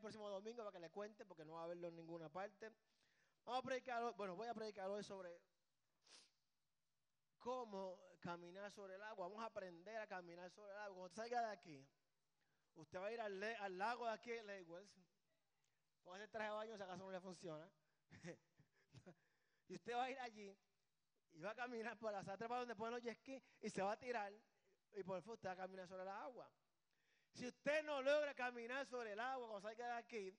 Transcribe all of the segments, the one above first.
el próximo domingo para que le cuente, porque no va a verlo en ninguna parte. Vamos a predicar, hoy- bueno, voy a predicar hoy sobre cómo caminar sobre el agua. Vamos a aprender a caminar sobre el agua. Cuando salga de aquí, usted va a ir al, al lago de aquí en Lake Wells. Póngase el traje de baño si acaso no le funciona. y usted va a ir allí y va a caminar por la satra donde ponen los jet y se va a tirar y por fin usted va a caminar sobre el agua. Si usted no logra caminar sobre el agua cuando salga de aquí,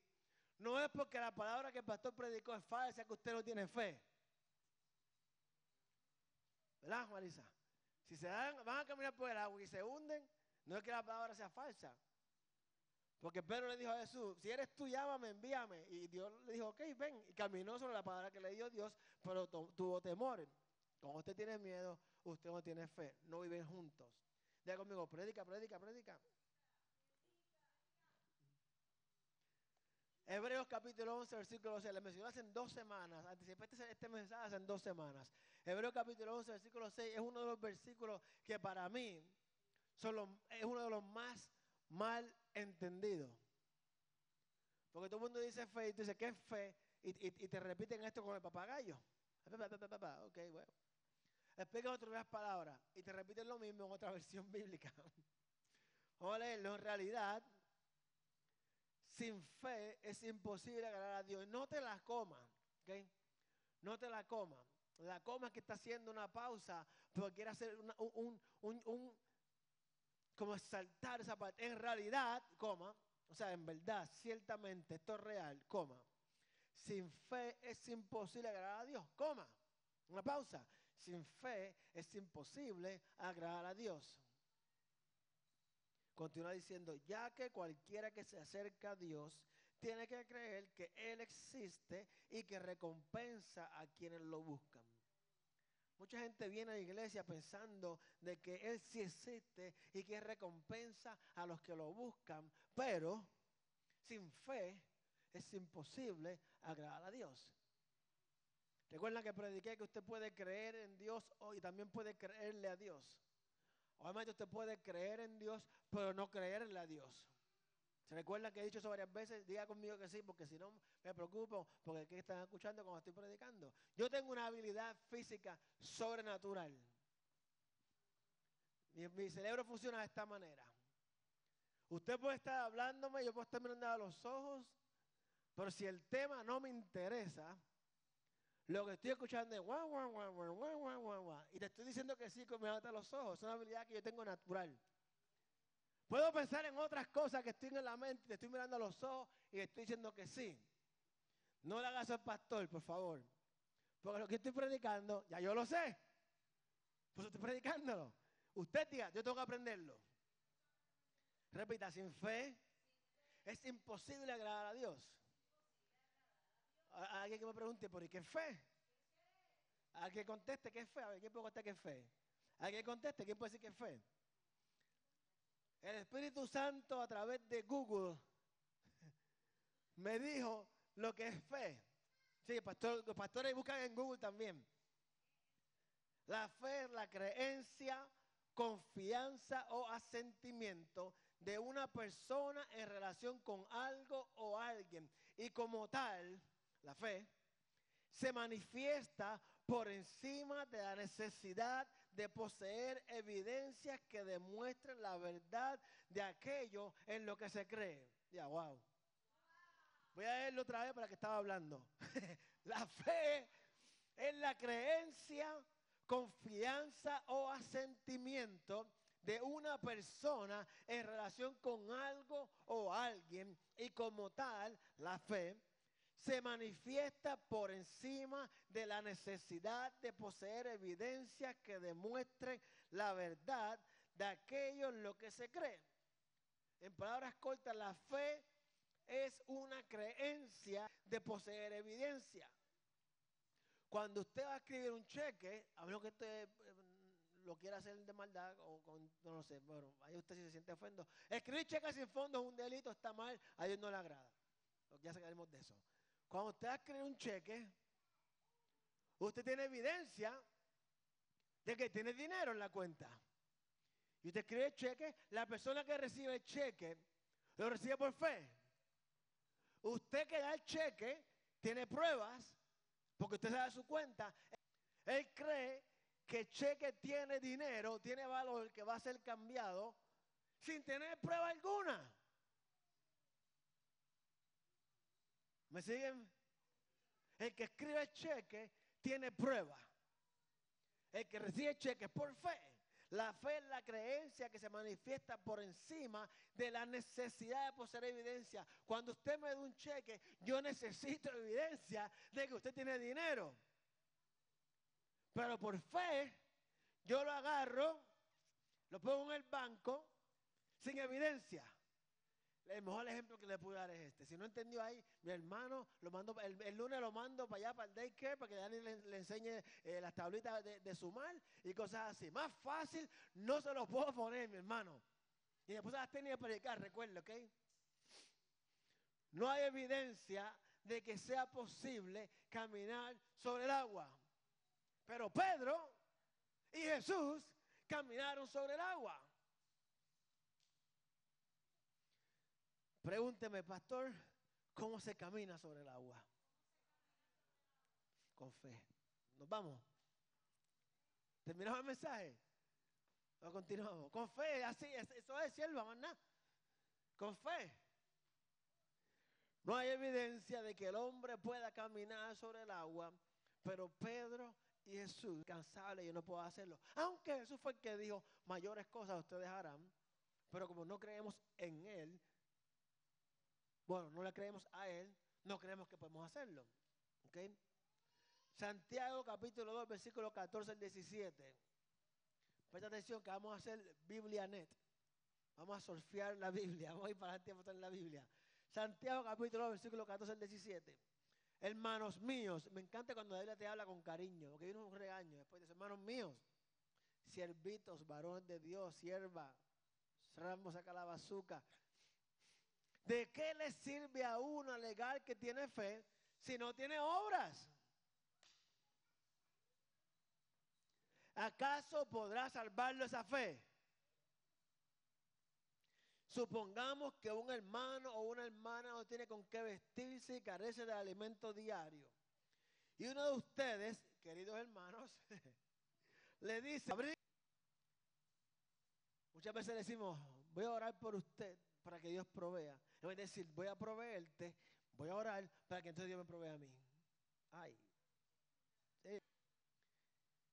no es porque la palabra que el pastor predicó es falsa, que usted no tiene fe. ¿Verdad, Marisa? Si se dan, van a caminar por el agua y se hunden, no es que la palabra sea falsa. Porque Pedro le dijo a Jesús, si eres tú, llámame, envíame. Y Dios le dijo, ok, ven. Y caminó sobre la palabra que le dio Dios, pero tu- tuvo temor. Cuando usted tiene miedo, usted no tiene fe. No viven juntos. Diga conmigo, predica, predica, predica. Hebreos capítulo 11, versículo 6. Le mencioné hace dos semanas. Anticipé este, este mensaje hace dos semanas. Hebreos capítulo 11, versículo 6 es uno de los versículos que para mí es uno de los más mal entendidos. Porque todo el mundo dice fe y tú dices, ¿qué es fe? Y, y- y te repiten esto con el papagayo. Pa, pa, pa, pa, pa, pa. Ok, bueno. Explica otra vez palabras y te repiten lo mismo en otra versión bíblica. Vamos a leerlo. En realidad, sin fe es imposible agradar a Dios. No te la comas, ¿ok? No te la comas. La coma es que está haciendo una pausa porque quiere hacer una- un, un- un- un- como saltar esa parte. En realidad, coma, o sea, en verdad, ciertamente, esto es real, coma. Sin fe es imposible agradar a Dios, coma. Una pausa. Sin fe es imposible agradar a Dios. Continúa diciendo, ya que cualquiera que se acerca a Dios tiene que creer que Él existe y que recompensa a quienes lo buscan. Mucha gente viene a la iglesia pensando de que Él sí existe y que recompensa a los que lo buscan, pero sin fe es imposible agradar a Dios. Recuerdan que prediqué que usted puede creer en Dios y también puede creerle a Dios. Obviamente usted puede creer en Dios, pero no creerle a Dios. ¿Se recuerdan que he dicho eso varias veces? Diga conmigo que sí, porque si no me preocupo, porque ¿qué están escuchando cuando estoy predicando? Yo tengo una habilidad física sobrenatural. Mi, mi cerebro funciona de esta manera. Usted puede estar hablándome, yo puedo estar mirando a los ojos, pero si el tema no me interesa, lo que estoy escuchando es guau, guau, guau, guau, guau, guau, guau. Y te estoy diciendo que sí, con mirándote a los ojos. Es una habilidad que yo tengo natural. Puedo pensar en otras cosas que estoy en la mente, te estoy mirando a los ojos y te estoy diciendo que sí. No le hagas al pastor, por favor. Porque lo que estoy predicando, ya yo lo sé. Pues estoy predicándolo. Usted diga, yo tengo que aprenderlo. Repita, sin fe es imposible agradar a Dios. Alguien que me pregunte, ¿por qué fe? A que conteste qué es fe. A ver, ¿quién puede contestar qué es fe? A que conteste, ¿quién puede decir qué es fe? El Espíritu Santo a través de Google me dijo lo que es fe. Sí, pastor, los pastores buscan en Google también. La fe es la creencia, confianza o asentimiento de una persona en relación con algo o alguien. Y como tal, la fe se manifiesta por encima de la necesidad de poseer evidencias que demuestren la verdad de aquello en lo que se cree. Ya, wow. Voy a leerlo otra vez para que estaba hablando. la fe es la creencia, confianza o asentimiento de una persona en relación con algo o alguien y como tal, la fe se manifiesta por encima de la necesidad de poseer evidencias que demuestren la verdad de aquello en lo que se cree. En palabras cortas, la fe es una creencia de poseer evidencia. Cuando usted va a escribir un cheque, a menos que usted eh, lo quiera hacer de maldad o con, no lo sé, bueno, ahí usted si se siente ofendido. Escribir cheques sin fondo es un delito, está mal, a Dios no le agrada. Ya sacaremos de eso. Cuando usted escribir un cheque, usted tiene evidencia de que tiene dinero en la cuenta. Y usted escribe el cheque, la persona que recibe el cheque lo recibe por fe. Usted que da el cheque tiene pruebas, porque usted sabe su cuenta. Él cree que el cheque tiene dinero, tiene valor que va a ser cambiado sin tener prueba alguna. ¿Me siguen? El que escribe cheque tiene prueba. El que recibe el cheque es por fe. La fe es la creencia que se manifiesta por encima de la necesidad de poseer evidencia. Cuando usted me da un cheque, yo necesito evidencia de que usted tiene dinero. Pero por fe, yo lo agarro, lo pongo en el banco, sin evidencia. El mejor ejemplo que le puedo dar es este. Si no entendió ahí, mi hermano, lo mando, el, lunes lo mando para allá, para el daycare, para que Dani le, enseñe eh, las tablitas de, de, sumar y cosas así. Más fácil no se lo puedo poner, mi hermano. Y después las tenía que predicar, recuerdo, ¿ok? No hay evidencia de que sea posible caminar sobre el agua. Pero Pedro y Jesús caminaron sobre el agua. Pregúnteme, pastor, ¿cómo se camina sobre el agua? Con fe. Nos vamos. ¿Terminamos el mensaje? ¿O continuamos? Con fe, así, eso es sierva, más Con fe. No hay evidencia de que el hombre pueda caminar sobre el agua, pero Pedro y Jesús, cansable, yo no puedo hacerlo. Aunque Jesús fue el que dijo, mayores cosas ustedes harán, pero como no creemos en Él, bueno, no le creemos a Él, no creemos que podemos hacerlo. Santiago capítulo 2, versículo 14 al 17. Presta atención que vamos a hacer Biblia net. Vamos a surfear la Biblia. Vamos a ir para adelante a en la Biblia. Santiago capítulo 2, versículo 14 al 17. Hermanos míos, me encanta cuando la Biblia te habla con cariño, porque viene un regaño. Después dice, hermanos míos, siervitos, varones de Dios, sierva, ramos saca la bazuca, ¿De qué le sirve a uno alegar que tiene fe si no tiene obras? ¿Acaso podrá salvarlo esa fe? Supongamos que un hermano o una hermana no tiene con qué vestirse y carece de alimento diario. Y uno de ustedes, queridos hermanos, le dice, muchas veces decimos, voy a orar por usted para que Dios provea. No es decir, voy a proveerte, voy a orar para que entonces Dios me provea a mí. Ay.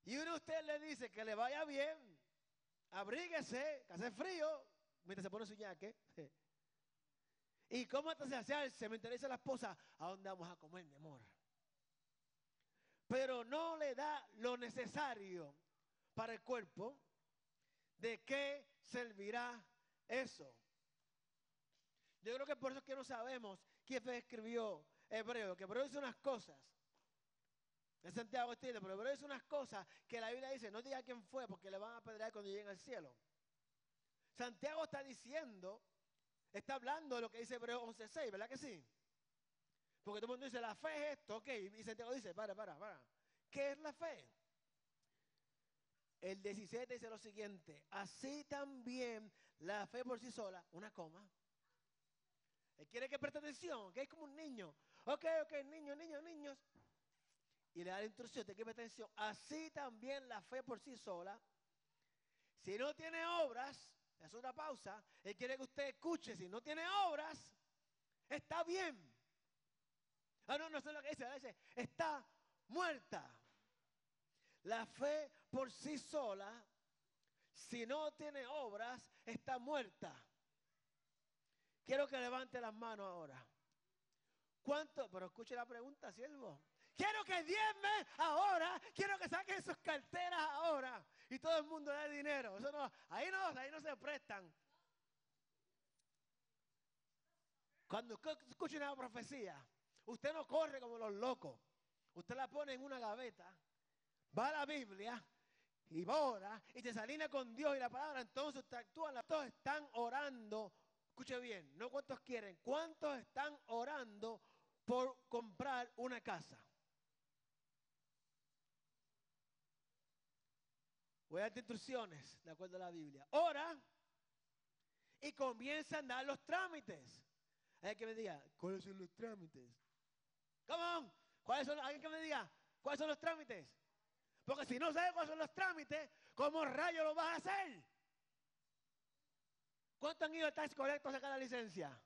Y uno de ustedes le dice que le vaya bien, abríguese, que hace frío, mientras se pone su yaque. ¿Y cómo entonces Se me interesa la esposa, ¿a dónde vamos a comer, mi amor? Pero no le da lo necesario para el cuerpo. ¿De qué servirá eso? Yo creo que por eso es que no sabemos quién escribió Hebreo, que Hebreo dice unas cosas. Es Santiago entiende, pero Hebreo dice unas cosas que la Biblia dice, no diga quién fue porque le van a pedrear cuando lleguen al cielo. Santiago está diciendo, está hablando de lo que dice Hebreo 11.6, ¿verdad que sí? Porque todo el mundo dice, la fe es esto, ok, y Santiago dice, para, para, para. ¿Qué es la fe? El 17 dice lo siguiente, así también la fe por sí sola, una coma, él quiere que preste atención, que es como un niño. Ok, ok, niños, niños, niños. Y le da la instrucción, te que prestar atención. Así también la fe por sí sola. Si no tiene obras, es una pausa. Él quiere que usted escuche. Si no tiene obras, está bien. Ah, no, no sé lo que dice. Dice, está muerta. La fe por sí sola, si no tiene obras, está muerta. Quiero que levante las manos ahora. ¿Cuánto? Pero escuche la pregunta, siervo. Quiero que diezme ahora. Quiero que saquen sus carteras ahora. Y todo el mundo dé dinero. Eso no, ahí no, ahí no se prestan. Cuando usted escucha una profecía, usted no corre como los locos. Usted la pone en una gaveta, va a la Biblia y va a orar y te salina con Dios y la palabra. Entonces usted actúa, todos están orando Escuche bien, no cuántos quieren, cuántos están orando por comprar una casa. Voy a darte instrucciones, de acuerdo a la Biblia. Ora y comienza a dar los trámites. Hay que me diga, ¿cuáles son los trámites? Come on. ¿Cuáles son? Alguien que me diga, ¿cuáles son los trámites? Porque si no sabes cuáles son los trámites, ¿cómo rayo lo vas a hacer? ¿Cuántos han ido al tax correcto a sacar la licencia?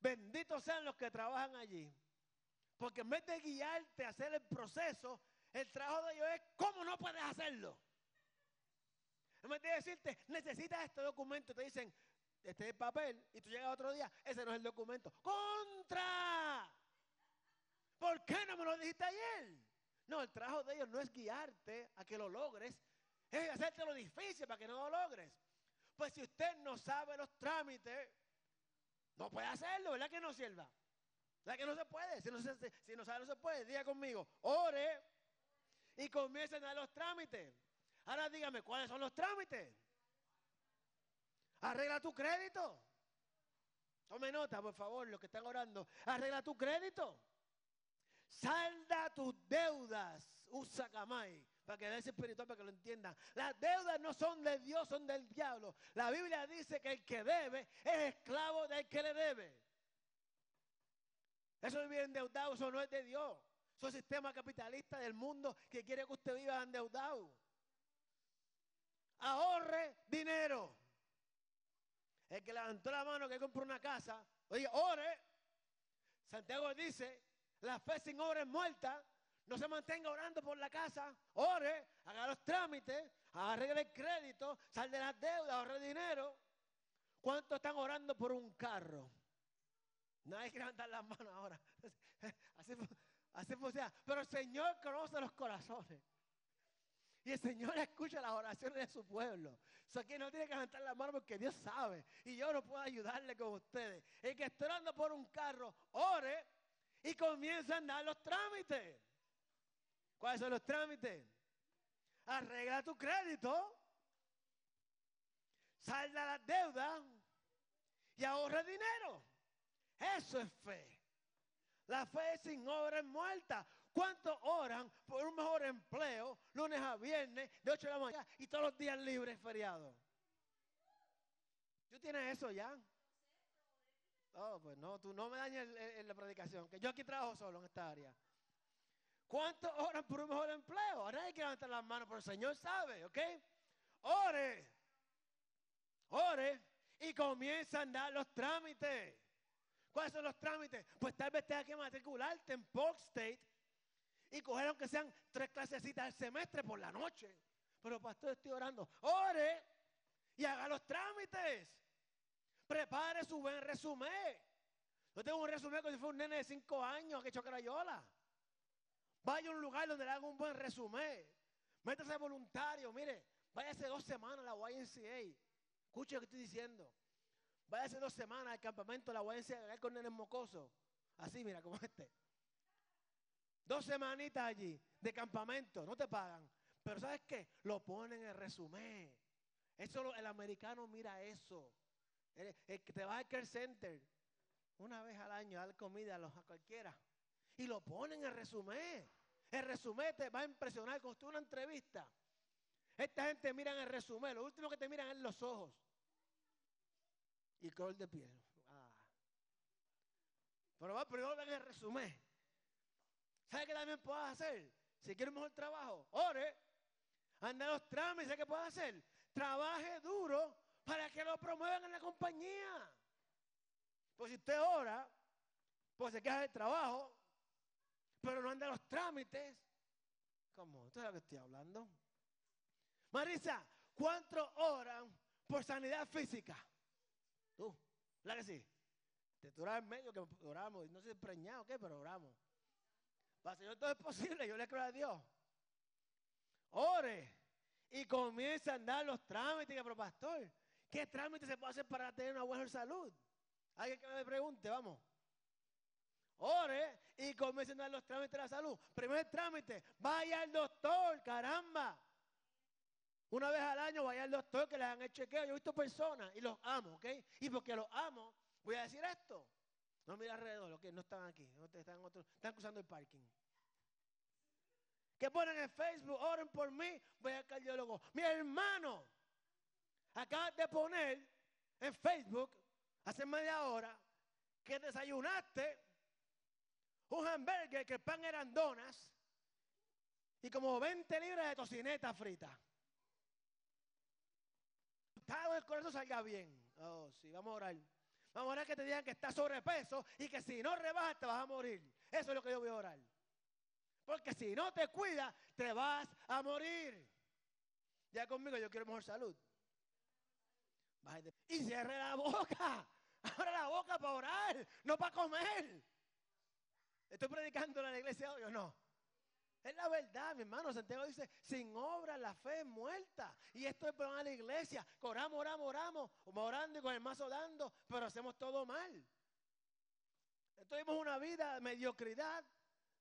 Benditos sean los que trabajan allí. Porque en vez de guiarte a hacer el proceso, el trabajo de ellos es cómo no puedes hacerlo. En vez de decirte, necesitas este documento, te dicen, este es el papel, y tú llegas otro día, ese no es el documento. ¡Contra! ¿Por qué no me lo dijiste ayer? No, el trabajo de ellos no es guiarte a que lo logres, es hacerte lo difícil para que no lo logres. Pues si usted no sabe los trámites, no puede hacerlo, ¿verdad que no sirva? ¿Verdad que no se puede? Si no, sabe, no se puede. Diga conmigo, ore y comiencen a los trámites. Ahora dígame, ¿cuáles son los trámites? Arregla tu crédito. Tome nota, por favor, los que están orando. Arregla tu crédito. Salda tus deudas. Usa camay. Para que veas espiritual, para que lo entiendan. Las deudas no son de Dios, son del diablo. La Biblia dice que el que debe es esclavo del que le debe. Eso de vivir endeudado, eso no es de Dios. Eso es el sistema capitalista del mundo que quiere que usted viva endeudado. Ahorre dinero. El que levantó la mano que compró una casa, oye, ore. Santiago dice, la fe sin obra es muerta. No se mantenga orando por la casa. Ore, haga los trámites, arregle el crédito, sal de las deudas, ahorre dinero. ¿Cuántos están orando por un carro? Nadie quiere levantar las manos ahora. Así, así funciona. Pero el Señor conoce los corazones. Y el Señor escucha las oraciones de su pueblo. O sea, que no tiene que levantar las manos porque Dios sabe. Y yo no puedo ayudarle con ustedes. El que está orando por un carro, ore y comienza a andar los trámites. ¿Cuáles son los trámites? Arregla tu crédito, salda las deudas y ahorra dinero. Eso es fe. La fe sin obra es muerta. ¿Cuántos oran por un mejor empleo lunes a viernes de 8 de la mañana y todos los días libres feriados? ¿Tú tienes eso ya? Oh, pues no, tú no me dañes la predicación, que yo aquí trabajo solo en esta área. ¿Cuántos oran por un mejor empleo? Ahora hay que levantar las manos, pero el Señor sabe, ¿ok? Ore, ore y comienza a andar los trámites. ¿Cuáles son los trámites? Pues tal vez tenga que matricularte en Polk State y coger aunque sean tres clasecitas al semestre por la noche. Pero pastor, estoy orando. Ore y haga los trámites. Prepare su buen resumen. Yo tengo un resumen como si fuera un nene de cinco años que hecho crayola. Vaya a un lugar donde le haga un buen resumen. Métase voluntario. Mire, váyase dos semanas a la YNCA. Escuche lo que estoy diciendo. Váyase dos semanas al campamento de la YNCA con nenes mocosos. Así, mira, como este. Dos semanitas allí de campamento, no te pagan. Pero ¿sabes qué? Lo ponen en el resumen. Eso el americano mira eso. El, que te va al care center una vez al año a dar comida a, los, a cualquiera. Y lo ponen en el resumen. El resumen te va a impresionar. Cuando tú una entrevista, esta gente mira en el resumen. Lo último que te miran es los ojos. Y color de piel. Ah. Pero va primero ven el resumen. ¿Sabe qué también puedes hacer? Si quieres un mejor trabajo, ore, anda los trámites, ¿sabe qué puedes hacer? Trabaje duro para que lo promuevan en la compañía. Pues si usted ora, pues se queja del trabajo, pero no anda los trámites. ¿Cómo? ¿Usted sabe lo que estoy hablando? Marisa, ¿cuántos oran por sanidad física? Tú, ¿la que sí? Te en medio que oramos, no sé si preñado qué, pero oramos. Para Señor todo es posible, yo le creo a Dios. Ore y comienza a andar los trámites, pero pastor, ¿qué trámite se puede hacer para tener una buena salud? Alguien que me pregunte, vamos. Ore y comienza a andar los trámites de la salud. Primer trámite, vaya al doctor, caramba. Una vez al año vaya al doctor que les hagan el chequeo. Yo he visto personas y los amo, ¿ok? Y porque los amo, voy a decir esto. No mira alrededor, que no están aquí, están, están cruzando el parking. Que ponen en Facebook, oren por mí, voy al cardiólogo. Mi hermano acaba de poner en Facebook, hace media hora, que desayunaste un hamburger que el pan eran donas y como 20 libras de tocineta frita. Todo el corazón salga bien. Oh, sí, vamos a orar. Vamos a orar que te digan que estás sobrepeso y que si no rebajas te vas a morir. Eso es lo que yo voy a orar. Porque si no te cuidas, te vas a morir. Ya conmigo, yo quiero mejor salud. Y cierre la boca. Abre la boca para orar, no para comer. Estoy predicando en la iglesia hoy o no. Es la verdad, mi hermano. Santiago dice, sin obra la fe es muerta. Y esto es para la iglesia. Oramos, oramos, oramos. Orando y con el mazo dando, pero hacemos todo mal. Tuvimos una vida de mediocridad,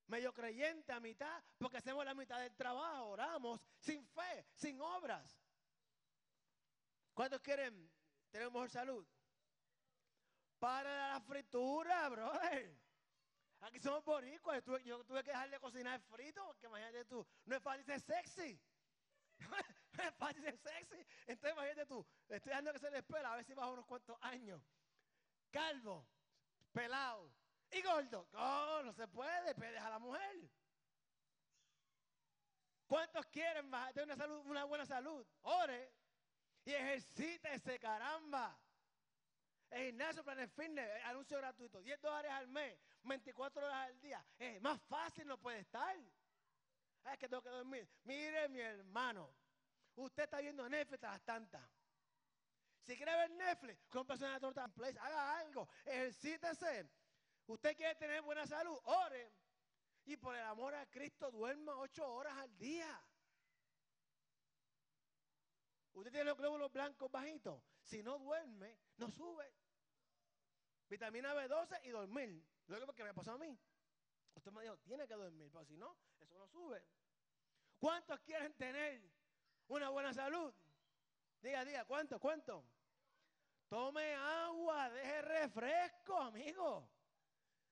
medio creyente a mitad, porque hacemos la mitad del trabajo, oramos sin fe, sin obras. ¿Cuántos quieren tener mejor salud? Para la fritura, brother. Aquí somos boricuas. Yo tuve que dejar de cocinar frito, porque imagínate tú, no es fácil ser sexy. no es fácil ser sexy. Entonces imagínate tú, estoy dejando que se le espera, a ver si bajo unos cuantos años. Calvo, pelado y gordo. No, no se puede, puede a la mujer. ¿Cuántos quieren tener una, salud, una buena salud? Ore y ejercítese, caramba. El gimnasio Planet Fitness, eh, anuncio gratuito, 10 dólares al mes, 24 horas al día. Es más fácil no puede estar. Es que tengo que dormir. Mire, mi hermano, usted está viendo Netflix a las tantas. Si quiere ver Netflix, compre una torta en place, haga algo, ejercítese. Usted quiere tener buena salud, ore. Y por el amor a Cristo, duerma 8 horas al día. Usted tiene los glóbulos blancos bajitos. Si no duerme, no sube. Vitamina B12 y dormir. Lo que me pasó a mí. Usted me dijo, tiene que dormir, pero si no, eso no sube. ¿Cuántos quieren tener una buena salud? Diga, diga, ¿cuántos? ¿Cuántos? Tome agua, deje refresco, amigo.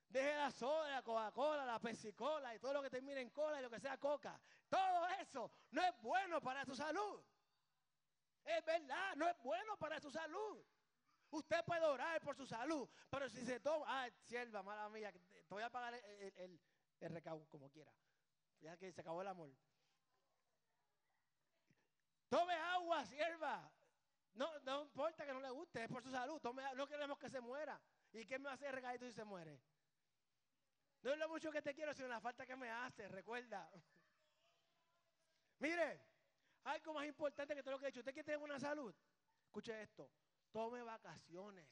Deje la soda, la Coca-Cola, la Pepsi-Cola y todo lo que termine en cola y lo que sea coca. Todo eso no es bueno para su salud. Es verdad, no es bueno para su salud. Usted puede orar por su salud, pero si se toma, ah, sierva, mala mía, te voy a pagar el, el, como quiera. Ya que se acabó el amor. Tome agua, sierva. No, no importa que no le guste, es por su salud. Tome, no queremos que se muera. ¿Y qué me hace el regalito si se muere? No es lo mucho que te quiero, sino la falta que me hace, recuerda. Mire, algo más importante que todo lo que he dicho. ¿Usted quiere tener buena salud? Escuche esto. Tome vacaciones.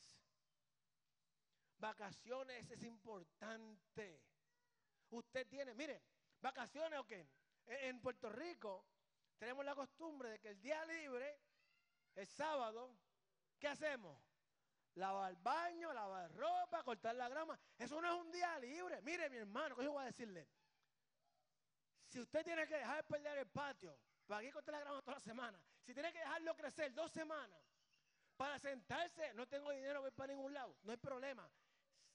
Vacaciones es importante. Usted tiene, mire, vacaciones o qué. En Puerto Rico tenemos la costumbre de que el día libre, el sábado, ¿qué hacemos? Lavar baño, lavar ropa, cortar la grama. Eso no es un día libre. Mire, mi hermano, ¿qué yo voy a decirle? Si usted tiene que dejar de perder el patio, para aquí cortar la grama toda la semana, si tiene que dejarlo crecer dos semanas, para sentarse, no tengo dinero para ningún lado, no hay problema.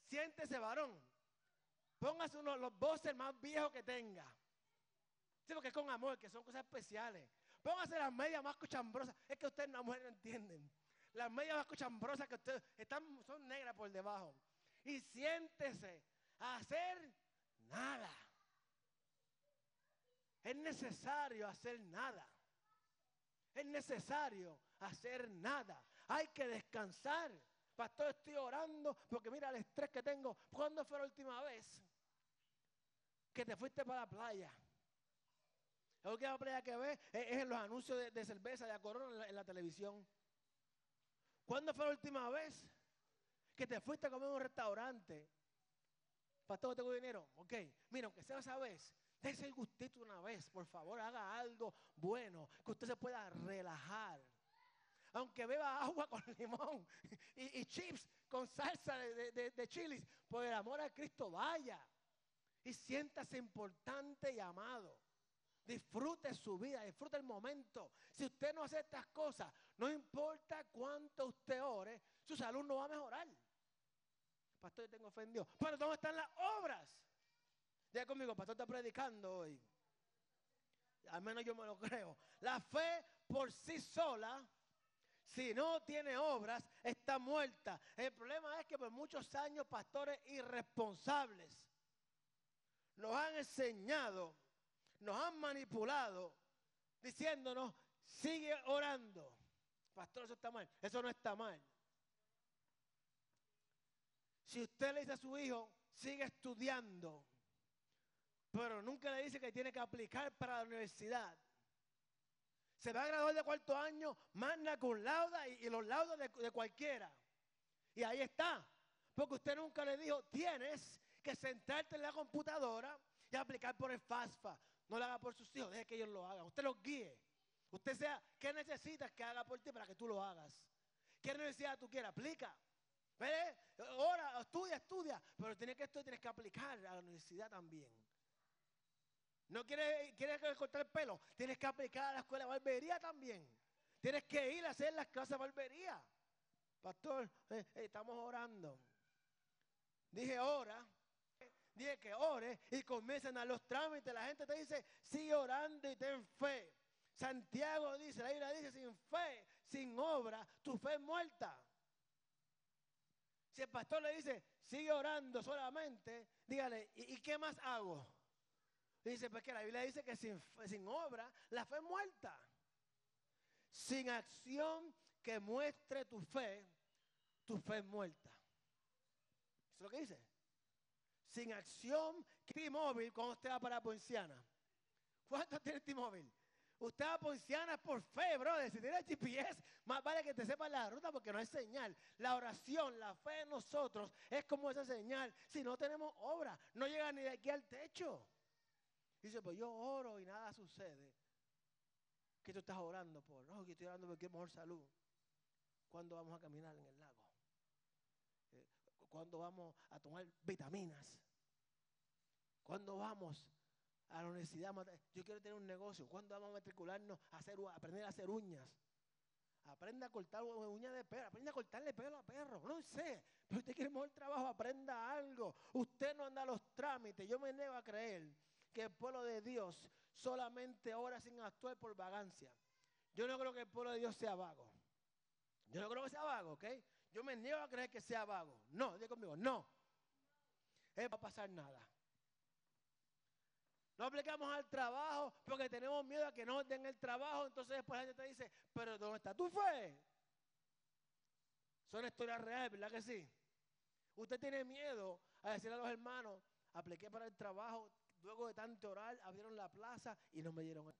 Siéntese, varón. Póngase uno los voces más viejos que tenga. Sí, porque es con amor, que son cosas especiales. Póngase las medias más cuchambrosas. Es que ustedes, las mujeres, no entienden. Las medias más cuchambrosas que ustedes están, son negras por debajo. Y siéntese a hacer nada. Es necesario hacer nada. Es necesario hacer nada. Hay que descansar. Pastor, estoy orando porque mira el estrés que tengo. ¿Cuándo fue la última vez que te fuiste para la playa? La última playa que ves es en los anuncios de, cerveza de corona en la, televisión. ¿Cuándo fue la última vez que te fuiste a comer en un restaurante? Pastor, tengo dinero. Ok, mira, aunque sea esa vez, dése el gustito una vez, por favor, haga algo bueno, que usted se pueda relajar aunque beba agua con limón y, chips con salsa de, de, chilis, por el amor a Cristo vaya y siéntase importante y amado. Disfrute su vida, disfrute el momento. Si usted no hace estas cosas, no importa cuánto usted ore, su salud no va a mejorar. Pastor, yo tengo ofendido. Pero ¿dónde están las obras? Diga conmigo, pastor está predicando hoy. Al menos yo me lo creo. La fe por sí sola si no tiene obras, está muerta. El problema es que por muchos años pastores irresponsables nos han enseñado, nos han manipulado, diciéndonos, sigue orando. Pastor, eso está mal. Eso no está mal. Si usted le dice a su hijo, sigue estudiando, pero nunca le dice que tiene que aplicar para la universidad. Se va a graduar de cuarto año, manda con lauda y, los laudos de, cualquiera. Y ahí está. Porque usted nunca le dijo, tienes que sentarte en la computadora y aplicar por el FAFSA. No lo haga por sus hijos, deje que ellos lo hagan. Usted los guíe. Usted sea, ¿qué necesitas que haga por ti para que tú lo hagas? ¿Qué necesidad tú quieres? Aplica. ¿Ve? Ahora, estudia, estudia. Pero tienes que estudiar, tienes que aplicar a la universidad también. ¿No quieres, quieres cortar el pelo? Tienes que aplicar a la escuela de barbería también. Tienes que ir a hacer las clases de barbería. Pastor, eh, eh, estamos orando. Dije ora. Dije que ore y comiencen a los trámites. La gente te dice, sigue orando y ten fe. Santiago dice, la Biblia dice, sin fe, sin obra, tu fe es muerta. Si el pastor le dice, sigue orando solamente, dígale, ¿y, qué más hago? Dice, pues que la Biblia dice que sin, sin obra, la fe es muerta. Sin acción que muestre tu fe, tu fe es muerta. ¿Eso es lo que dice? Sin acción, T-Móvil cuando usted va para Ponciana. ¿Cuánto tiene T-Móvil? Usted va a Ponciana por fe, brother. Si tiene GPS, más vale que te sepa la ruta porque no hay señal. La oración, la fe en nosotros es como esa señal. Si no tenemos obra, no llega ni de aquí al techo. Dice, pues yo oro y nada sucede. ¿Qué tú estás orando por? No, que estoy orando porque quiero mejor salud. ¿Cuándo vamos a caminar en el lago? Eh, ¿Cuándo vamos a tomar vitaminas? ¿Cuándo vamos a la universidad. Yo quiero tener un negocio. ¿Cuándo vamos a matricularnos a, hacer, aprender a hacer uñas? Aprenda a cortar uñas de perro. Aprenda a cortarle pelo a perro. No sé. Pero usted quiere mejor trabajo. Aprenda algo. Usted no anda a los trámites. Yo me niego a creer que el pueblo de Dios solamente ora sin actuar por vagancia. Yo no creo que el pueblo de Dios sea vago. Yo no creo que sea vago, ¿ok? Yo me niego a creer que sea vago. No, diga conmigo, no. No va a pasar nada. No aplicamos al trabajo porque tenemos miedo a que no den el trabajo. Entonces después la gente te dice, pero ¿dónde está tu fe? Son historias reales, ¿verdad que sí? Usted tiene miedo a decirle a los hermanos, apliqué para el trabajo, luego de tanto orar, abrieron la plaza y no me dieron.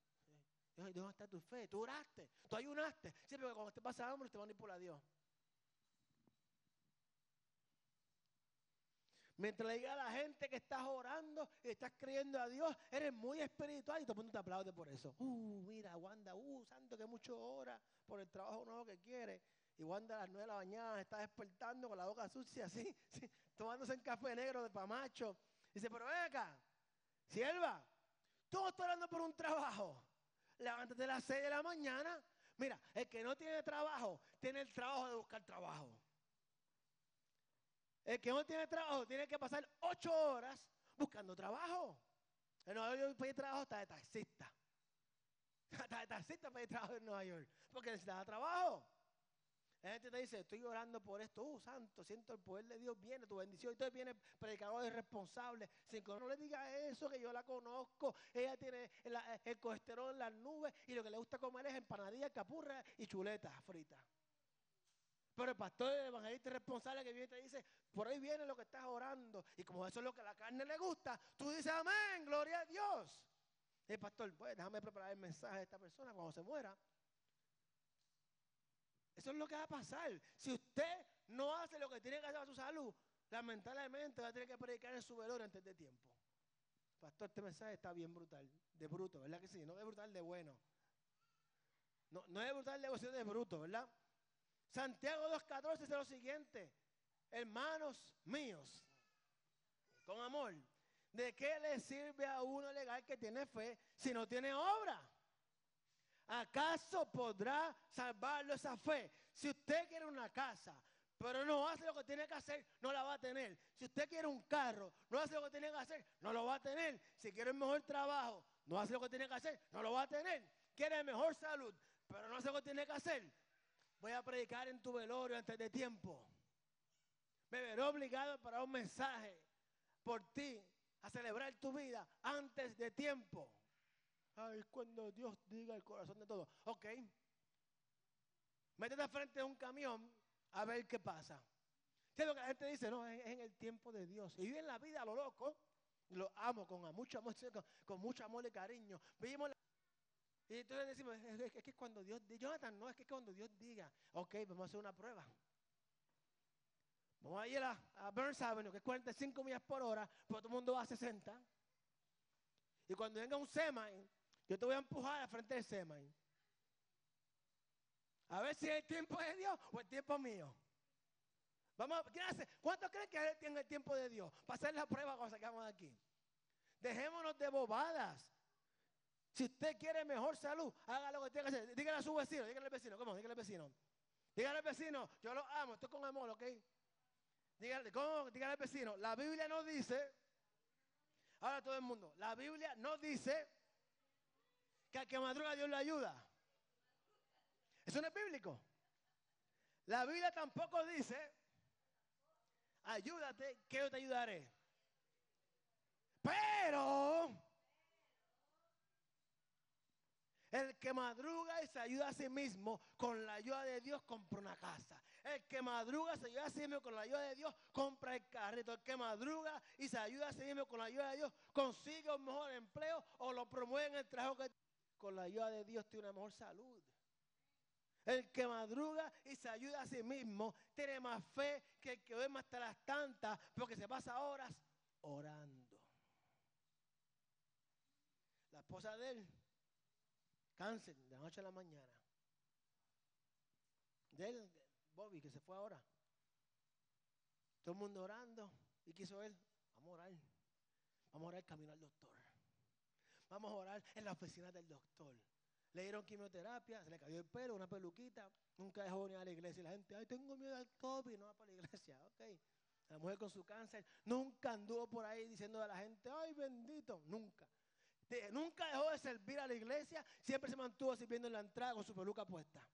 ¿Dónde está tu fe? Tú oraste, tú ayunaste. Siempre que cuando te pasa hambre, te van a Dios. Mientras le diga a la gente que estás orando y estás creyendo a Dios, eres muy espiritual y todo el mundo te aplaude por eso. Uh, mira, Wanda, uh, santo que mucho ora por el trabajo nuevo que quiere. Y Wanda a las nueve de la mañana está despertando con la boca sucia así, tomándose un café negro de pamacho. Dice, pero ven acá, sierva, tú estás orando por un trabajo. Levántate a las seis de la mañana. Mira, el que no tiene trabajo, tiene el trabajo de buscar trabajo. El que no tiene trabajo tiene que pasar ocho horas buscando trabajo. En Nueva York pedir trabajo está de taxista. Está de taxista pedir trabajo en Nueva York. Porque necesita trabajo. La gente te dice, estoy orando por esto. Uh, santo, siento el poder de Dios, viene tu bendición. Y entonces viene predicador irresponsable. Sin que no le diga eso, que yo la conozco. Ella tiene el colesterol en las nubes y lo que le gusta comer es empanadilla, capurra y chuletas fritas. Pero el pastor el evangelista responsable que viene y te dice, por ahí viene lo que estás orando. Y como eso es lo que a la carne le gusta, tú dices, amén, gloria a Dios. el pastor, pues déjame preparar el mensaje de esta persona cuando se muera. Eso es lo que va a pasar. Si usted no hace lo que tiene que hacer a su salud, lamentablemente va a tener que predicar en su velorio antes de tiempo. Pastor, este mensaje está bien brutal, de bruto, ¿verdad que sí? No de brutal, de bueno. No, no es brutal de sino de bruto, ¿verdad? Santiago 2.14 dice lo siguiente, hermanos míos, con amor, ¿de qué le sirve a uno legal que tiene fe si no tiene obra? ¿Acaso podrá salvarlo esa fe? Si usted quiere una casa, pero no hace lo que tiene que hacer, no la va a tener. Si usted quiere un carro, no hace lo que tiene que hacer, no lo va a tener. Si quiere un mejor trabajo, no hace lo que tiene que hacer, no lo va a tener. Quiere mejor salud, pero no hace lo que tiene que hacer, Voy a predicar en tu velorio antes de tiempo. Me veré obligado para un mensaje por ti a celebrar tu vida antes de tiempo. Ay, cuando Dios diga el corazón de todo. Ok. Métete frente a un camión a ver qué pasa. ¿Qué lo que la gente dice? No, es, en el tiempo de Dios. Y viven la vida a lo loco. Lo amo con mucho amor, con, mucho amor y cariño. Vivimos y entonces decimos, es, que cuando Dios diga, Jonathan, no, es que cuando Dios diga, ok, vamos a hacer una prueba. Vamos a ir a, a Burns Avenue, que es 45 millas por hora, pero todo el mundo va a 60. Y cuando venga un semi, yo te voy a empujar al frente del semi. A ver si es el tiempo de Dios o el tiempo mío. Vamos. ¿Cuántos creen que él tiene el tiempo de Dios? Para hacer la prueba cuando sacamos de aquí. Dejémonos de bobadas. Si usted quiere mejor salud, haga lo que tenga que hacer. Dígale a su vecino, dígale al vecino, ¿cómo? Dígale al vecino. Dígale al vecino, yo lo amo, estoy con amor, ¿ok? Dígale, ¿cómo? Dígale al vecino. La Biblia no dice, ahora todo el mundo, la Biblia no dice que al que madruga Dios le ayuda. Eso no es bíblico. La Biblia tampoco dice, ayúdate, que yo te ayudaré. Pero el que madruga y se ayuda a sí mismo, con la ayuda de Dios compra una casa. El que madruga se ayuda a sí mismo con la ayuda de Dios, compra el carrito. El que madruga y se ayuda a sí mismo con la ayuda de Dios, consigue un mejor empleo o lo promueve en el trabajo que con la ayuda de Dios tiene una mejor salud. El que madruga y se ayuda a sí mismo tiene más fe que el que duerme hasta las tantas porque se pasa horas orando. La esposa de él, cáncer de la noche a la mañana. De él, Bobby, que se fue ahora. Todo el mundo orando. ¿Y quiso él? Vamos a orar. Vamos a orar camino al doctor. Vamos a orar en la oficina del doctor. Le dieron quimioterapia, se le cayó el pelo, una peluquita. Nunca dejó ni a la iglesia. Y la gente, ay, tengo miedo al COVID, no va para la iglesia. Ok. La mujer con su cáncer nunca anduvo por ahí diciendo a la gente, ay, bendito. Nunca. nunca dejó de servir a la iglesia. Siempre se mantuvo sirviendo en la entrada con su peluca puesta.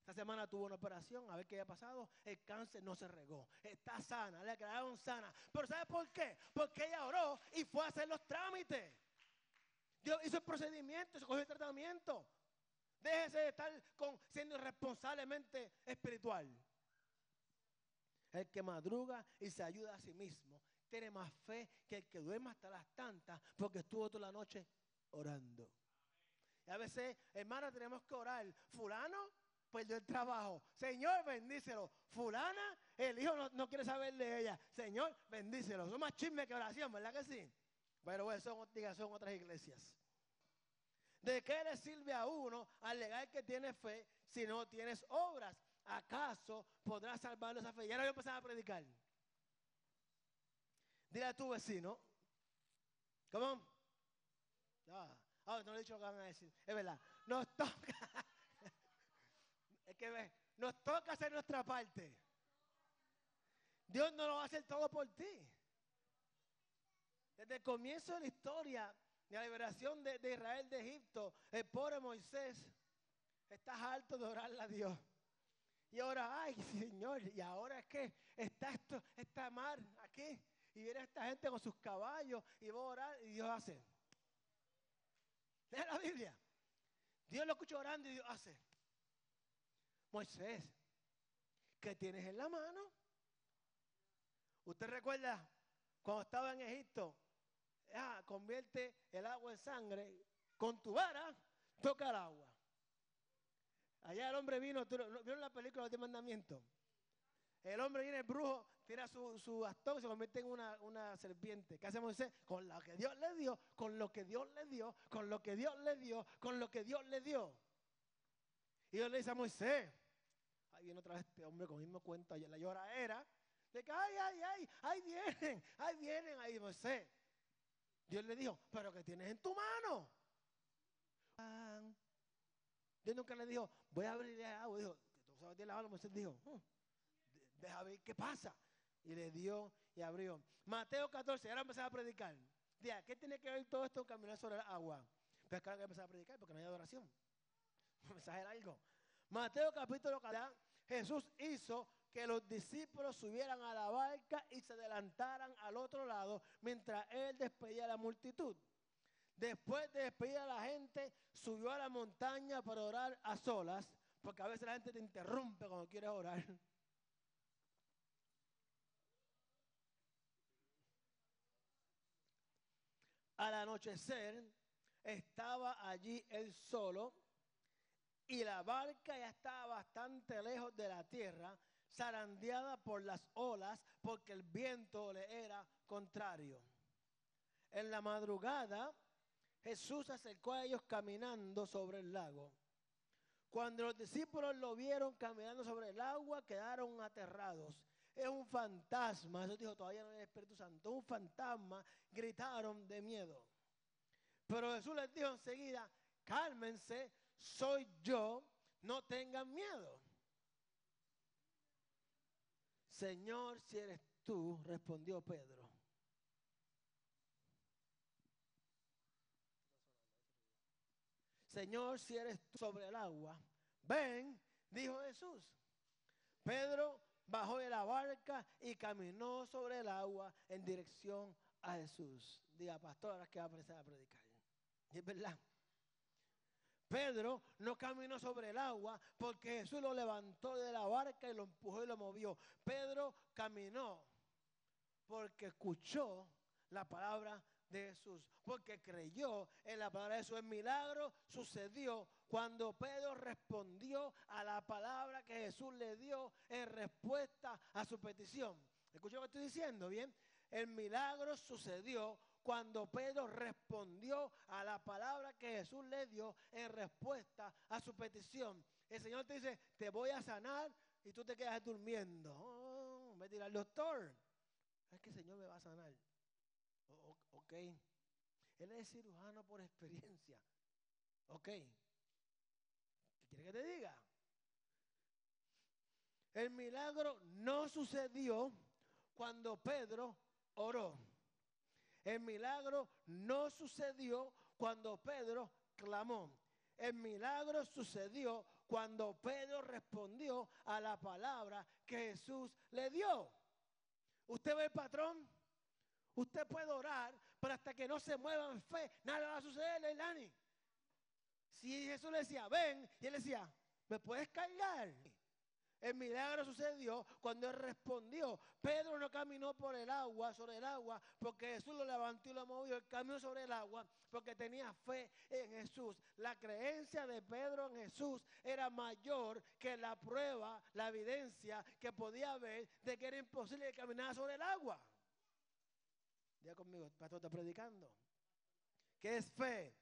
Esta semana tuvo una operación, a ver qué había pasado. El cáncer no se regó. Está sana, le declararon sana. Pero ¿sabe por qué? Porque ella oró y fue a hacer los trámites. Dios hizo el procedimiento, se cogió el tratamiento. Déjese de estar siendo irresponsablemente espiritual. El que madruga y se ayuda a sí mismo tiene más fe que el que duerme hasta las tantas porque estuvo toda la noche orando. Y a veces, hermana, tenemos que orar. Fulano perdió el trabajo. Señor, bendícelo. Fulana, el hijo no, quiere saber de ella. Señor, bendícelo. Son más chismes que oración, ¿verdad que sí? Pero bueno, son, otras iglesias. ¿De qué le sirve a uno alegar que tiene fe si no tienes obras? ¿Acaso podrás salvar esa fe? Ya no voy a empezar a predicar. Dile a tu vecino. ¿Cómo? Ah, no le he dicho lo que van a decir. Es verdad. Nos toca. es que nos toca hacer nuestra parte. Dios no lo va a hacer todo por ti. Desde el comienzo de la historia, de la liberación de, Israel de Egipto, el pobre Moisés está harto de orarle a Dios. Y ahora, ay Señor, y ahora que está esto, esta mar aquí, y viene esta gente con sus caballos, y va a orar, y Dios hace. Lea la Biblia. Dios lo escucha orando y Dios hace. Moisés, ¿qué tienes en la mano? ¿Usted recuerda cuando estaba en Egipto? Ah, convierte el agua en sangre, con tu vara toca el agua. Allá el hombre vino, ¿vieron la película de mandamiento? El hombre viene, el brujo, tira su, su bastón y se convierte en una, una serpiente. ¿Qué hace Moisés? Con lo que Dios le dio, con lo que Dios le dio, con lo que Dios le dio, con lo que Dios le dio. Y Dios le dice a Moisés, ahí viene otra vez este hombre con mismo cuento, la llora era, de que, ay, ay, ay, ahí vienen, ahí vienen, ahí Moisés. Dios le dijo, pero ¿qué tienes en tu mano? Dios nunca le dijo, voy a abrir agua. Dijo, tú sabes de la mano. Moisés dijo, hmm, deja ver qué pasa. Y le dio y abrió. Mateo 14, ahora empezaba a predicar. Día, ¿qué tiene que ver todo esto caminar sobre el agua? Pero es que empezar a predicar porque no hay adoración. Mensaje algo. Mateo capítulo 14, Jesús hizo que los discípulos subieran a la barca y se adelantaran al otro lado mientras él despedía a la multitud. Después de despedir a la gente, subió a la montaña para orar a solas, porque a veces la gente te interrumpe cuando quieres orar. Al anochecer estaba allí él solo y la barca ya estaba bastante lejos de la tierra, zarandeada por las olas porque el viento le era contrario. En la madrugada Jesús acercó a ellos caminando sobre el lago. Cuando los discípulos lo vieron caminando sobre el agua, quedaron aterrados. Es un fantasma, eso dijo todavía no es el Espíritu Santo, un fantasma, gritaron de miedo. Pero Jesús les dijo enseguida, cálmense, soy yo, no tengan miedo. Señor, si eres tú, respondió Pedro. Señor, si eres tú sobre el agua, ven, dijo Jesús. Pedro bajó de la barca y caminó sobre el agua en dirección a Jesús. Diga, pastor, ahora que va a a predicar. Y es verdad. Pedro no caminó sobre el agua porque Jesús lo levantó de la barca y lo empujó y lo movió. Pedro caminó porque escuchó la palabra de Jesús, porque creyó en la palabra de Jesús. El milagro sucedió cuando Pedro respondió a la palabra que Jesús le dio en respuesta a su petición. ¿Escuchó lo que estoy diciendo? Bien, el milagro sucedió cuando Pedro respondió a la palabra que Jesús le dio en respuesta a su petición. El Señor te dice, te voy a sanar y tú te quedas durmiendo. Oh, me dirá el doctor, es que el Señor me va a sanar. Ok. Él es cirujano por experiencia. Ok. ¿Qué quiere que te diga? El milagro no sucedió cuando Pedro oró. El milagro no sucedió cuando Pedro clamó. El milagro sucedió cuando Pedro respondió a la palabra que Jesús le dio. ¿Usted ve el patrón? Usted puede orar, pero hasta que no se mueva en fe, nada va a suceder, Leilani. Si Jesús le decía, ven, y él decía, ¿me puedes cargar? El milagro sucedió cuando él respondió. Pedro no caminó por el agua, sobre el agua, porque Jesús lo levantó y lo movió. Él caminó sobre el agua porque tenía fe en Jesús. La creencia de Pedro en Jesús era mayor que la prueba, la evidencia que podía ver de que era imposible caminar sobre el agua. Ya conmigo, el pastor está predicando. ¿Qué es fe?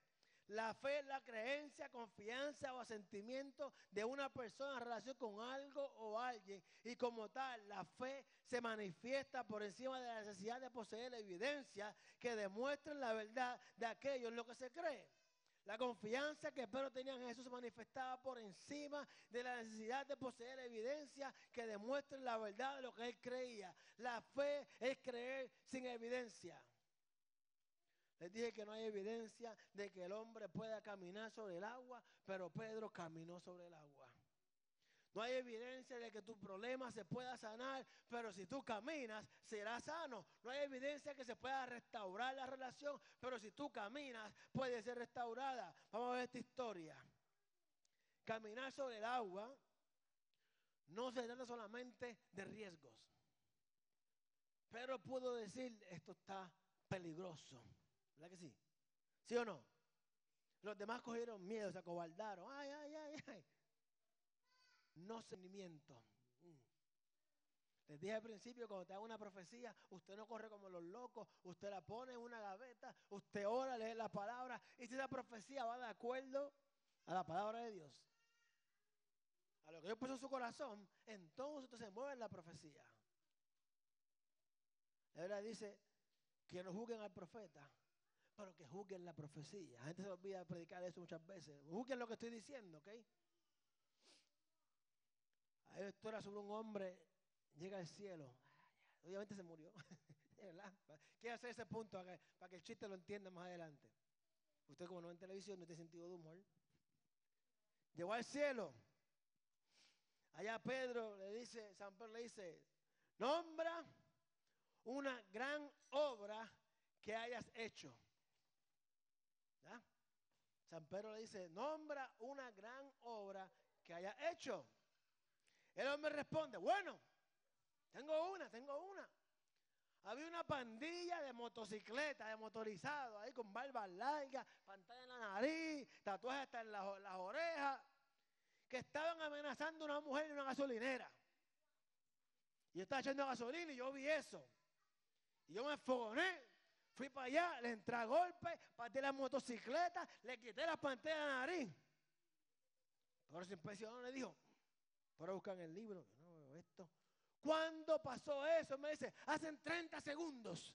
La fe es la creencia, confianza o asentimiento de una persona en relación con algo o alguien. Y como tal, la fe se manifiesta por encima de la necesidad de poseer evidencia que demuestre la verdad de aquello en lo que se cree. La confianza que Pedro tenía en Jesús se manifestaba por encima de la necesidad de poseer evidencia que demuestre la verdad de lo que él creía. La fe es creer sin evidencia. Les dije que no hay evidencia de que el hombre pueda caminar sobre el agua, pero Pedro caminó sobre el agua. No hay evidencia de que tu problema se pueda sanar, pero si tú caminas, serás sano. No hay evidencia de que se pueda restaurar la relación, pero si tú caminas, puede ser restaurada. Vamos a ver esta historia. Caminar sobre el agua no se trata solamente de riesgos. Pero puedo decir, esto está peligroso. ¿Verdad que sí? ¿Sí o no? Los demás cogieron miedo, se acobardaron. Ay, ay, ay, ay no sentimiento. Mm. Les dije al principio, cuando te haga una profecía, usted no corre como los locos, usted la pone en una gaveta, usted ora, lee la palabra, y si esa profecía va de acuerdo a la palabra de Dios, a lo que Dios puso en su corazón, entonces usted se mueve en la profecía. La verdad dice que no juzguen al profeta, pero que juzguen la profecía. La gente se olvida predicar eso muchas veces. Juzguen lo que estoy diciendo, ¿ok? Esto era sobre un hombre, llega al cielo. Obviamente se murió. Quiero hacer ese punto para que, para que el chiste lo entienda más adelante. Usted como no en televisión no tiene sentido de humor. Llegó al cielo. Allá Pedro le dice, San Pedro le dice, nombra una gran obra que hayas hecho. San Pedro le dice, nombra una gran obra que hayas hecho. El hombre responde, bueno, tengo una, tengo una. Había una pandilla de motocicletas, de motorizados, ahí con barbas largas, pantalla en la nariz, tatuajes hasta en las, orejas, que estaban amenazando a una mujer en una gasolinera. Y yo estaba echando gasolina y yo vi eso. Y yo me fogoné, fui para allá, le entré a golpe, partí la motocicleta, le quité la pantalla de la nariz. Pero se impresionó, le dijo, para buscar en el libro, no veo esto. ¿Cuándo pasó eso? Me dice, hacen 30 segundos.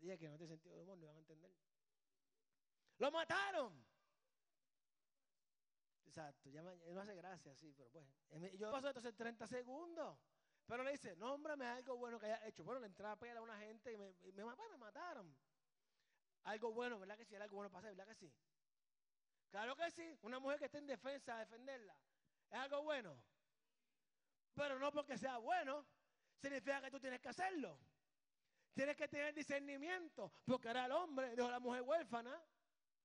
Le dije que no tiene sentido de humor, no van a entender. Lo mataron. Exacto, ya no hace gracia, sí, pero pues. Yo paso entonces 30 segundos. Pero le dice, nómbrame algo bueno que haya hecho. Bueno, le entraba a pelear a una gente y me, me, me mataron. Algo bueno, ¿verdad que sí? Era algo bueno hacer, ¿verdad que sí? Claro que sí. Una mujer que esté en defensa, a defenderla. ¿Es algo bueno? Pero no porque sea bueno, significa que tú tienes que hacerlo. Tienes que tener discernimiento, porque ahora el hombre a la mujer huérfana,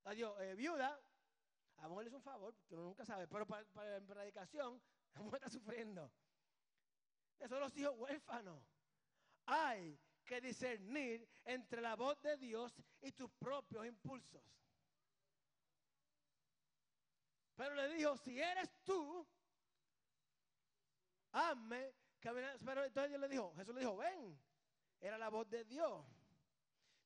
adiós, eh, viuda. A la mujer es un favor, porque uno nunca sabe, pero para, para la predicación, la mujer está sufriendo. Son los hijos huérfanos. Hay que discernir entre la voz de Dios y tus propios impulsos. Pero le dijo, si eres tú, hazme caminar. Pero entonces Dios le dijo, Jesús le dijo, ven. Era la voz de Dios.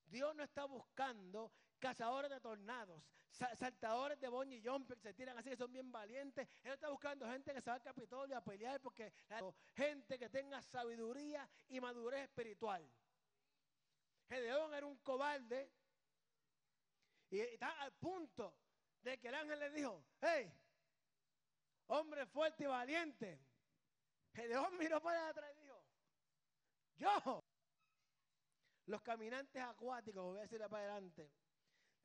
Dios no está buscando cazadores de tornados, saltadores de y jumper que se tiran así, que son bien valientes. Él está buscando gente que se va al Capitolio a pelear porque gente que tenga sabiduría y madurez espiritual. Gedeón era un cobarde y está al punto de que el ángel le dijo, hey, hombre fuerte y valiente. Gedeón miró para atrás y dijo, yo. Los caminantes acuáticos, voy a decir para adelante,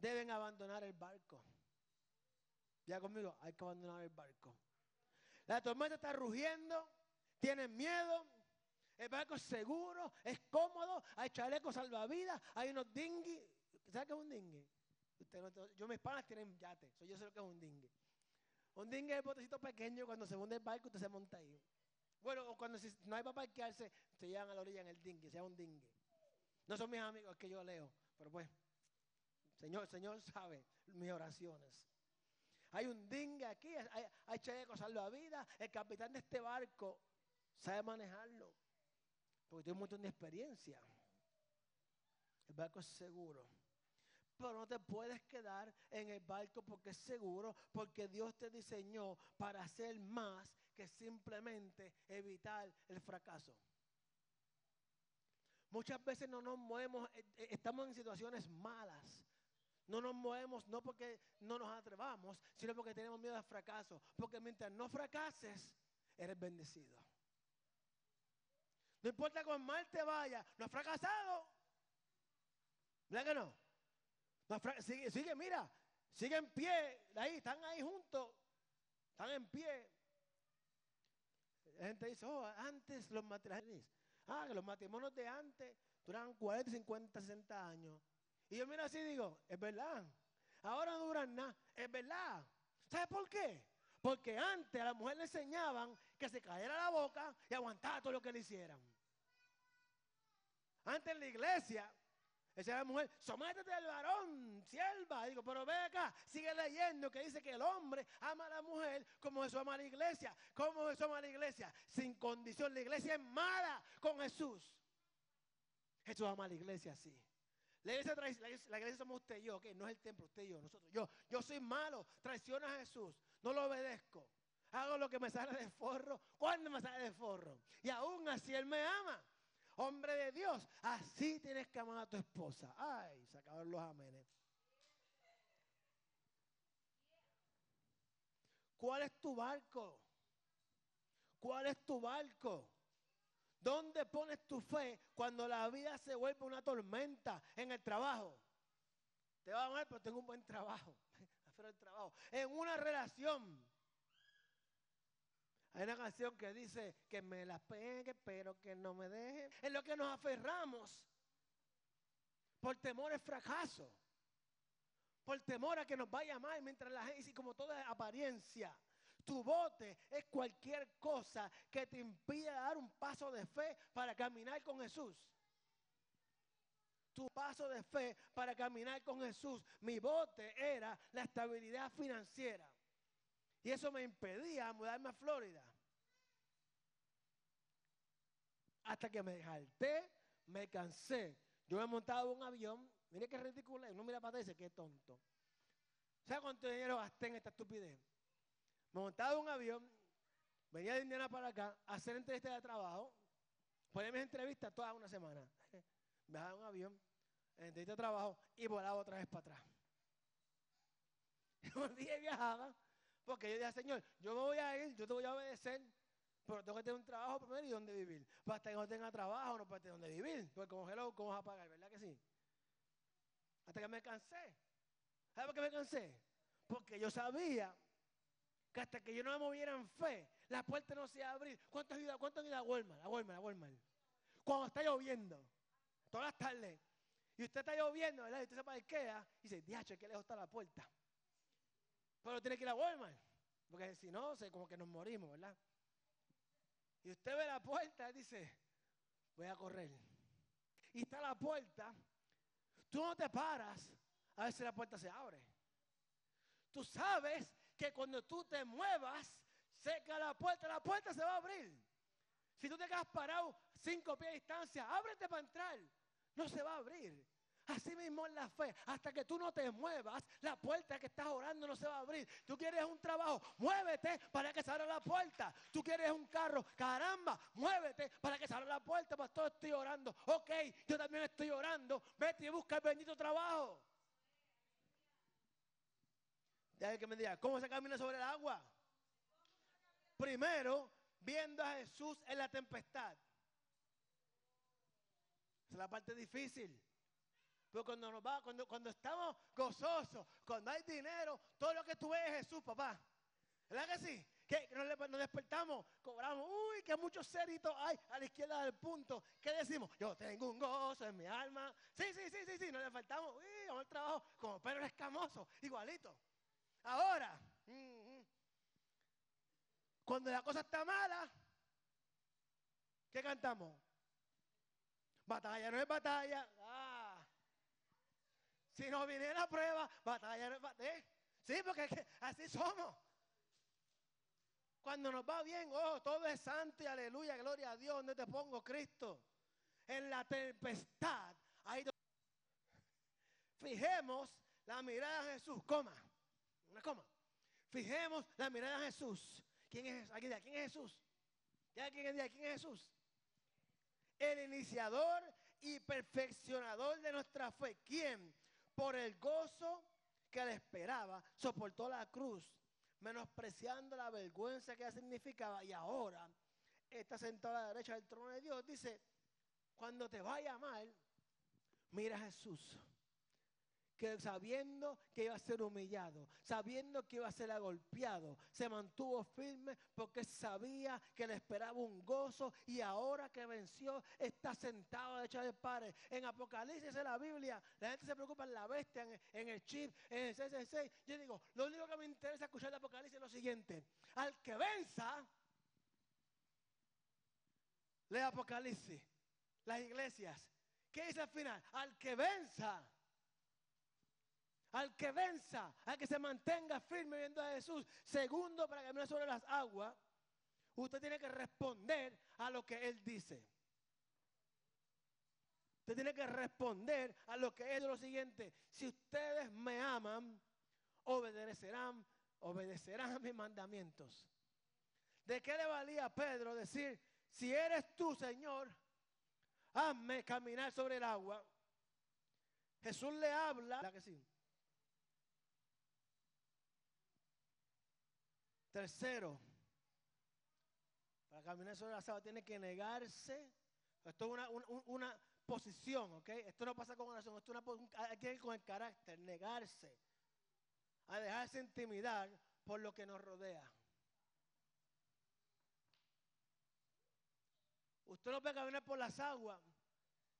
deben abandonar el barco. Ya conmigo, hay que abandonar el barco. La tormenta está rugiendo, tienen miedo, el barco es seguro, es cómodo, hay chalecos salvavidas, hay unos dinghy. ¿Sabes qué es un dinghy? yo mis panas tienen yate, yo sé lo que es un dinghy. Un dinghy es el botecito pequeño, cuando se hunde el barco usted se monta ahí. Bueno, o cuando no hay para parquearse, se llevan a la orilla en el dinghy, se llama un dinghy. No son mis amigos que yo leo, pero pues Señor, Señor sabe mis oraciones. Hay un dingue aquí, hay, hay chalecos salvavidas. El capitán de este barco sabe manejarlo. Porque tiene un de experiencia. El barco es seguro. Pero no te puedes quedar en el barco porque es seguro, porque Dios te diseñó para hacer más que simplemente evitar el fracaso. Muchas veces no nos movemos, eh, eh, estamos en situaciones malas, no nos movemos no porque no nos atrevamos, sino porque tenemos miedo al fracaso. Porque mientras no fracases, eres bendecido. No importa cuán mal te vaya, no has fracasado. ¿Verdad que no? sigue, sigue, mira, sigue en pie, ahí, están ahí juntos, están en pie. La gente dice, oh, antes los matrimonios, ah, que los matrimonios de antes duraban 40, 50, 60 años. Y yo miro así y digo, es verdad. Ahora no duran nada, es verdad. ¿Sabe por qué? Porque antes a la mujer le enseñaban que se cayera la boca y aguantara todo lo que le hicieran. Antes en la iglesia, decía la mujer, sométete al varón, sierva. Digo, pero ve acá, sigue leyendo que dice que el hombre ama a la mujer como Jesús ama a la iglesia. ¿Cómo Jesús ama a la iglesia? Sin condición. La iglesia es mala con Jesús. Jesús ama a la iglesia así. La iglesia, la iglesia somos usted y yo, que no es el templo, usted y yo, nosotros. Yo, yo soy malo, traiciono a Jesús, no lo obedezco. Hago lo que me sale de forro, cuando me sale de forro. Y aún así Él me ama. Hombre de Dios, así tienes que amar a tu esposa. Ay, se acabaron los amenes. ¿Cuál es tu barco? ¿Cuál es tu barco? ¿Dónde pones tu fe cuando la vida se vuelve una tormenta en el trabajo? Te va a mal, pero tengo un buen trabajo. el trabajo. En una relación. Hay una canción que dice que me la pegue, pero que no me deje. Es lo que nos aferramos por temor al fracaso, por temor a que nos vaya mal mientras la gente, y como toda apariencia, tu bote es cualquier cosa que te impida dar un paso de fe para caminar con Jesús. Tu paso de fe para caminar con Jesús. Mi bote era la estabilidad financiera. Y eso me impedía mudarme a Florida. Hasta que me jalté, me cansé. Yo me he montado un avión. Mire qué ridículo. Uno mira para atrás y qué tonto. ¿Sabe cuánto dinero gasté en esta estupidez? Montaba un avión, venía de Indiana para acá a hacer entrevistas de trabajo, ponía mis entrevistas todas una semana. Viajaba un avión, entrevista de trabajo y volaba otra vez para atrás. un día viajaba, porque yo dije, Señor, yo me voy a ir, yo te voy a obedecer, pero tengo que tener un trabajo primero y dónde vivir. Para que no tenga trabajo, no para tener dónde vivir. Porque como hello, ¿cómo vas a pagar? ¿Verdad que sí? Hasta que me cansé. ¿Sabes por qué me cansé? Porque yo sabía que hasta que yo no me moviera en fe, la puerta no se iba a abrir. ¿Cuántos han ido, a Walmart? A Walmart, a Walmart. Cuando está lloviendo, todas las tardes, y usted está lloviendo, ¿verdad? Y usted se parquea y dice, diacho, qué lejos está la puerta. Pero tiene que ir a Walmart, porque si no, como que nos morimos, ¿verdad? Y usted ve la puerta y dice, voy a correr. Y está la puerta, tú no te paras a ver si la puerta se abre. Tú sabes que cuando tú te muevas, seca la puerta, la puerta se va a abrir. Si tú te quedas parado cinco pies de distancia, ábrete para entrar. No se va a abrir. Así mismo en la fe, hasta que tú no te muevas, la puerta que estás orando no se va a abrir. Tú quieres un trabajo, muévete para que se abra la puerta. Tú quieres un carro, caramba, muévete para que se abra la puerta. Pastor, estoy orando. Ok, yo también estoy orando. Vete y busca el bendito trabajo. Que me diga, ¿cómo se camina sobre el agua? Primero, viendo a Jesús en la tempestad. Esa es la parte difícil. Pero cuando nos va, cuando, cuando estamos gozosos, cuando hay dinero, todo lo que tú ves es Jesús, papá. ¿Verdad que sí? Que nos, nos despertamos, cobramos, uy, que muchos ceritos hay a la izquierda del punto. ¿Qué decimos? Yo tengo un gozo en mi alma. Sí, sí, sí, sí, sí, nos despertamos, uy, vamos al trabajo como perro escamoso, igualito. Ahora, cuando la cosa está mala, ¿qué cantamos? Batalla no es batalla. Ah. Si no viene la prueba, batalla no es batalla. ¿eh? Sí, porque así somos. Cuando nos va bien, oh, todo es santo y aleluya, gloria a Dios, donde te pongo Cristo. En la tempestad, ahí fijemos la mirada de Jesús, coma una coma. Fijemos la mirada a Jesús. ¿Quién es, ¿Quién es Jesús? ¿Quién es, ¿Quién es Jesús? El iniciador y perfeccionador de nuestra fe. ¿Quién? Por el gozo que le esperaba, soportó la cruz, menospreciando la vergüenza que significaba. Y ahora está sentado a la derecha del trono de Dios. Dice, cuando te vaya mal, mira a Jesús que sabiendo que iba a ser humillado, sabiendo que iba a ser agolpeado, se mantuvo firme porque sabía que le esperaba un gozo y ahora que venció está sentado a echar de padre. En Apocalipsis de la Biblia, la gente se preocupa en la bestia, en, el chip, en el 666. Yo digo, lo único que me interesa escuchar de Apocalipsis es lo siguiente. Al que venza, lee Apocalipsis, las iglesias. ¿Qué dice al final? Al que venza al que venza, al que se mantenga firme viendo a Jesús. Segundo, para caminar sobre las aguas, usted tiene que responder a lo que Él dice. Usted tiene que responder a lo que es lo siguiente. Si ustedes me aman, obedecerán, obedecerán a mis mandamientos. ¿De qué le valía a Pedro decir, si eres tú, Señor, hazme caminar sobre el agua? Jesús le habla, Tercero, para caminar sobre la agua tiene que negarse. Esto es una, una, posición, ¿ok? Esto no pasa con oración, esto es una, con el carácter, negarse, a dejarse intimidar por lo que nos rodea. Usted no puede caminar por las aguas.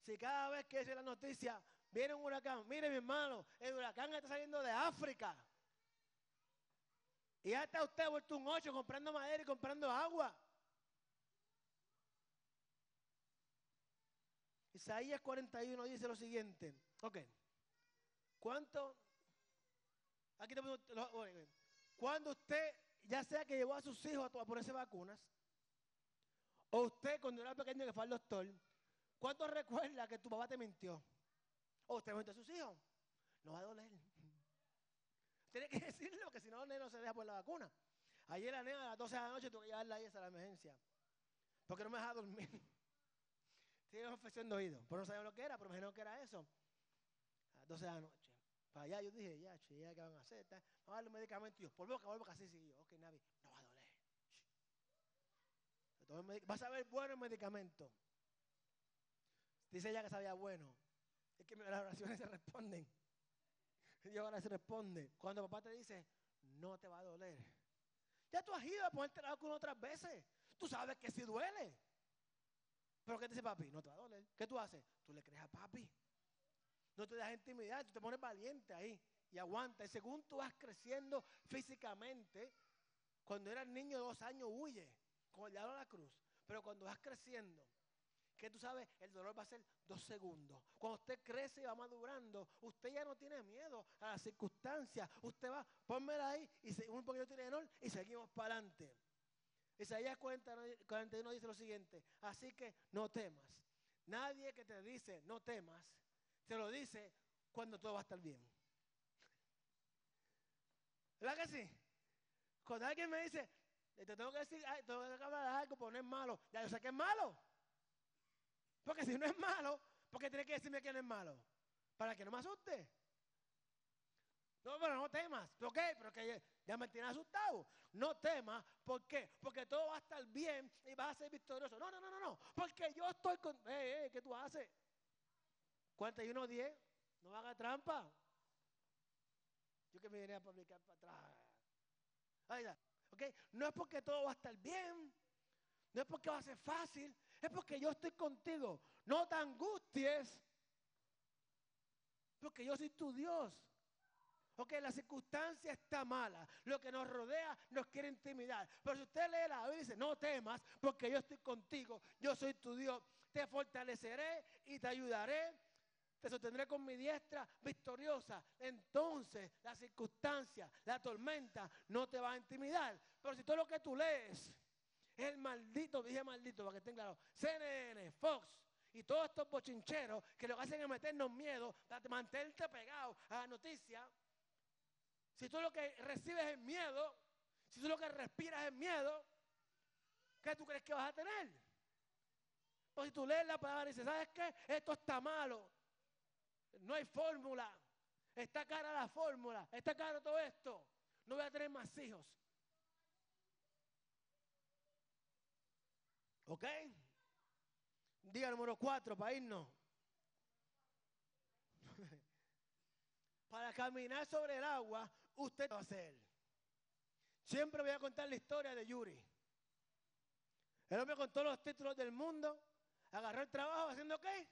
Si cada vez que dice la noticia, viene un huracán, mire mi hermano, el huracán está saliendo de África. Y ya está usted vuelto un ocho comprando madera y comprando agua. Isaías 41 dice lo siguiente. Ok. ¿Cuánto? Aquí te Cuando usted, ya sea que llevó a sus hijos a ponerse vacunas, o usted cuando era pequeño que fue al doctor, ¿cuánto recuerda que tu papá te mintió? O usted mintió a sus hijos. No va a doler. Tiene que decirlo, que si no, no se deja por la vacuna. Ayer la nena a las 12 de la noche tuve que llevarla ahí a la emergencia. Porque no me deja dormir. Tiene una infección de oído. Pero no sabía lo que era, pero me dijeron que era eso. A las 12 de la noche. Para allá yo dije, ya, che, ya, ¿qué van a hacer? Vamos a darle un medicamento. Y yo, por boca, por boca, así, sí. Yo, ok, Navi, no va a doler. Vas a ver bueno el medicamento. Dice ella que sabía bueno. Es que las oraciones se responden. Dios ahora se responde. Cuando papá te dice, no te va a doler. Ya tú has ido a ponerte la con otras veces. Tú sabes que sí duele. Pero ¿qué te dice papi? No te va a doler. ¿Qué tú haces? Tú le crees a papi. No te das intimidad, tú te pones valiente ahí y aguanta. Y según tú vas creciendo físicamente, cuando eras niño de dos años huye, como el diablo a la cruz. Pero cuando vas creciendo, que tú sabes, el dolor va a ser dos segundos. Cuando usted crece y va madurando, usted ya no tiene miedo a las circunstancias. Usted va, pónmela ahí y un poquito tiene dolor y seguimos para adelante. Isaías 41 dice lo siguiente, así que no temas. Nadie que te dice no temas, te lo dice cuando todo va a estar bien. ¿Verdad que sí? Cuando alguien me dice, te tengo que decir, ay, tengo que hablar algo, es malo, ya yo sé que es malo. Porque si no es malo, ¿por qué tiene que decirme que no es malo? Para que no me asuste. No, pero no temas. ¿Por qué? Porque ya me tiene asustado. No temas. ¿Por qué? Porque todo va a estar bien y vas a ser victorioso. No, no, no, no, no. Porque yo estoy con. Eh, eh, ¿Qué tú haces? 41-10. No haga trampa. Yo que me venía a publicar para atrás. Ahí está. ¿Ok? No es porque todo va a estar bien. No es porque va a ser fácil es porque yo estoy contigo. No te angusties, porque yo soy tu Dios. Ok, la circunstancia está mala. Lo que nos rodea nos quiere intimidar. Pero si usted lee la Biblia y dice, no temas, porque yo estoy contigo, yo soy tu Dios, te fortaleceré y te ayudaré. Te sostendré con mi diestra victoriosa. Entonces la circunstancia, la tormenta no te va a intimidar. Pero si todo lo que tú lees el maldito, dije maldito para que estén claros, CNN, Fox y todos estos bochincheros que lo que hacen es meternos miedo, mantenerte pegado a la noticia. Si tú lo que recibes es miedo, si tú lo que respiras es miedo, ¿qué tú crees que vas a tener? Pues si tú lees la palabra y dices, ¿sabes qué? Esto está malo. No hay fórmula. Está cara la fórmula. Está caro todo esto. No voy a tener más hijos. ¿Ok? Diga número cuatro para irnos. para caminar sobre el agua, usted va a hacer. Siempre voy a contar la historia de Yuri. El hombre con todos los títulos del mundo, agarró el trabajo haciendo qué?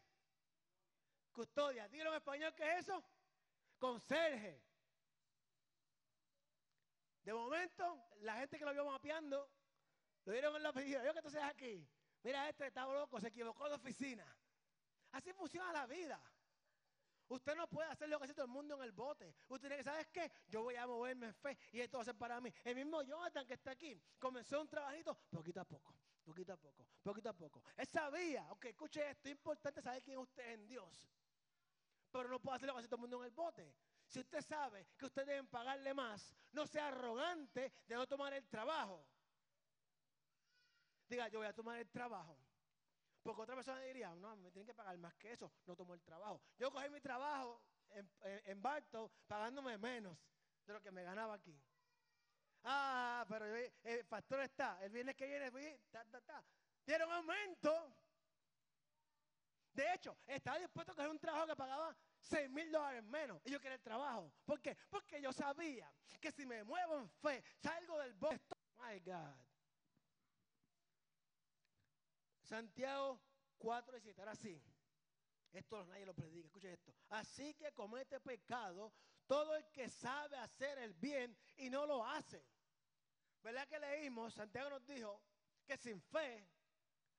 Custodia. Dígalo en español, ¿qué es eso? Conserje. De momento, la gente que lo vio mapeando lo dieron en la oficina. Yo que tú seas aquí. Mira, este estaba loco, se equivocó de oficina. Así funciona la vida. Usted no puede hacer lo que hace todo el mundo en el bote. Usted tiene que, ¿sabes qué? Yo voy a moverme en fe y esto va a ser para mí. El mismo Jonathan que está aquí comenzó un trabajito poquito a poco, poquito a poco, poquito a poco. Él sabía, ok, escuche esto, es importante saber quién es usted en Dios. Pero no puede hacer lo que hace todo el mundo en el bote. Si usted sabe que usted deben pagarle más, no sea arrogante de no tomar el trabajo diga, yo voy a tomar el trabajo. Porque otra persona diría, no, me tienen que pagar más que eso, no tomo el trabajo. Yo cogí mi trabajo en, en, pagándome menos de lo que me ganaba aquí. Ah, pero el pastor está, el viernes que viene ta, ta, ta. Dieron aumento. De hecho, estaba dispuesto a coger un trabajo que pagaba 6 mil dólares menos. Y yo quería el trabajo. ¿Por qué? Porque yo sabía que si me muevo en fe, salgo del. My God. Santiago 4 y 7. Ahora sí. Esto nadie lo predica. Escuche esto. Así que comete pecado todo el que sabe hacer el bien y no lo hace. ¿Verdad que leímos? Santiago nos dijo que sin fe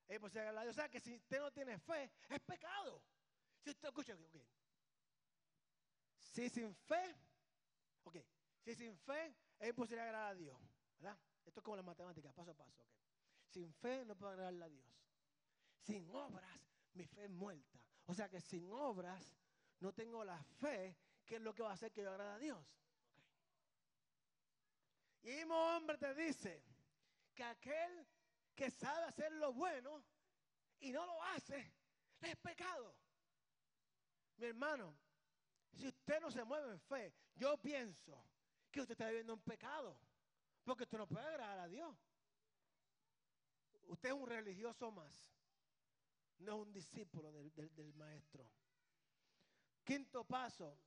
es imposible a Dios. O sea, que si usted no tiene fe, es pecado. Si usted escucha, ok. Si sin fe, ok. Si sin fe es imposible agradar a Dios. ¿Verdad? Esto es como la matemática, paso a paso. Okay. Sin fe no puedo agradarle a Dios. Sin obras, mi fe es muerta. O sea que sin obras no tengo la fe que es lo que va a hacer que yo agrade a Dios. Y el mismo hombre te dice que aquel que sabe hacer lo bueno y no lo hace, es pecado. Mi hermano, si usted no se mueve en fe, yo pienso que usted está viviendo un pecado, porque usted no puede agradar a Dios. Usted es un religioso más, no es un discípulo del, del maestro. Quinto paso,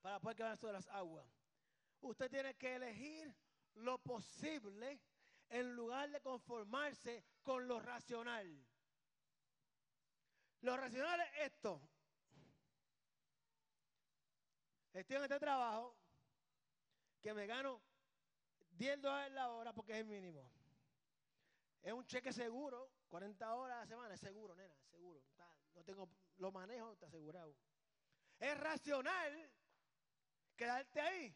para poder quedar sobre las aguas. Usted tiene que elegir lo posible en lugar de conformarse con lo racional. Lo racional es esto. Estoy en este trabajo que me gano 10 dólares la hora porque es el mínimo. Es un cheque seguro, 40 horas a la semana, es seguro, nena, seguro. no tengo, lo manejo, está asegurado. Es racional quedarte ahí.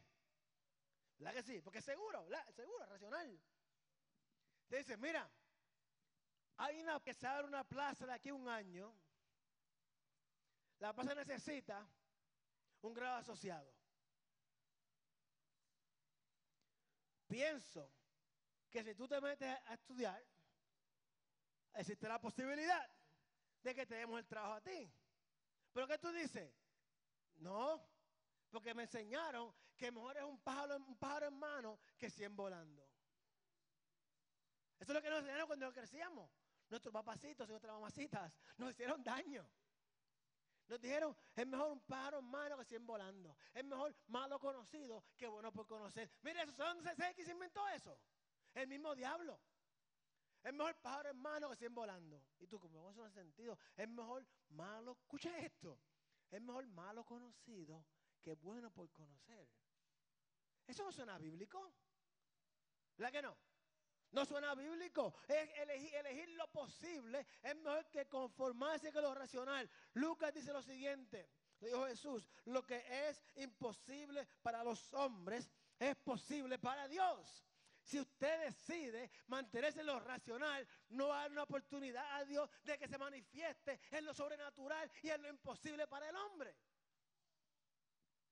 ¿Verdad que sí? Porque es seguro, seguro, racional. Te dice, mira, hay una que se abre una plaza de aquí a un año. La plaza necesita un grado asociado. Pienso que si tú te metes a estudiar, existe la posibilidad de que te demos el trabajo a ti. Pero ¿qué tú dices? No, porque me enseñaron que mejor es un pájaro, un pájaro en mano que 100 volando. Eso es lo que nos enseñaron cuando crecíamos. Nuestros papacitos y nuestras mamacitas nos hicieron daño. Nos dijeron, es mejor un pájaro en mano que 100 volando. Es mejor malo conocido que bueno por conocer. Mire, eso, ¿dónde se, que se inventó eso? El mismo diablo. Es mejor pájaro en que 100 volando. Y tú, como eso no hace sentido, es mejor malo, escucha esto, es mejor malo conocido que bueno por conocer. Eso no suena bíblico. ¿Verdad que no? No suena bíblico. Elegir, elegir, lo posible es mejor que conformarse con lo racional. Lucas dice lo siguiente. Dijo Jesús, lo que es imposible para los hombres es posible para Dios. Si usted decide mantenerse en lo racional, no dar una oportunidad a Dios de que se manifieste en lo sobrenatural y en lo imposible para el hombre.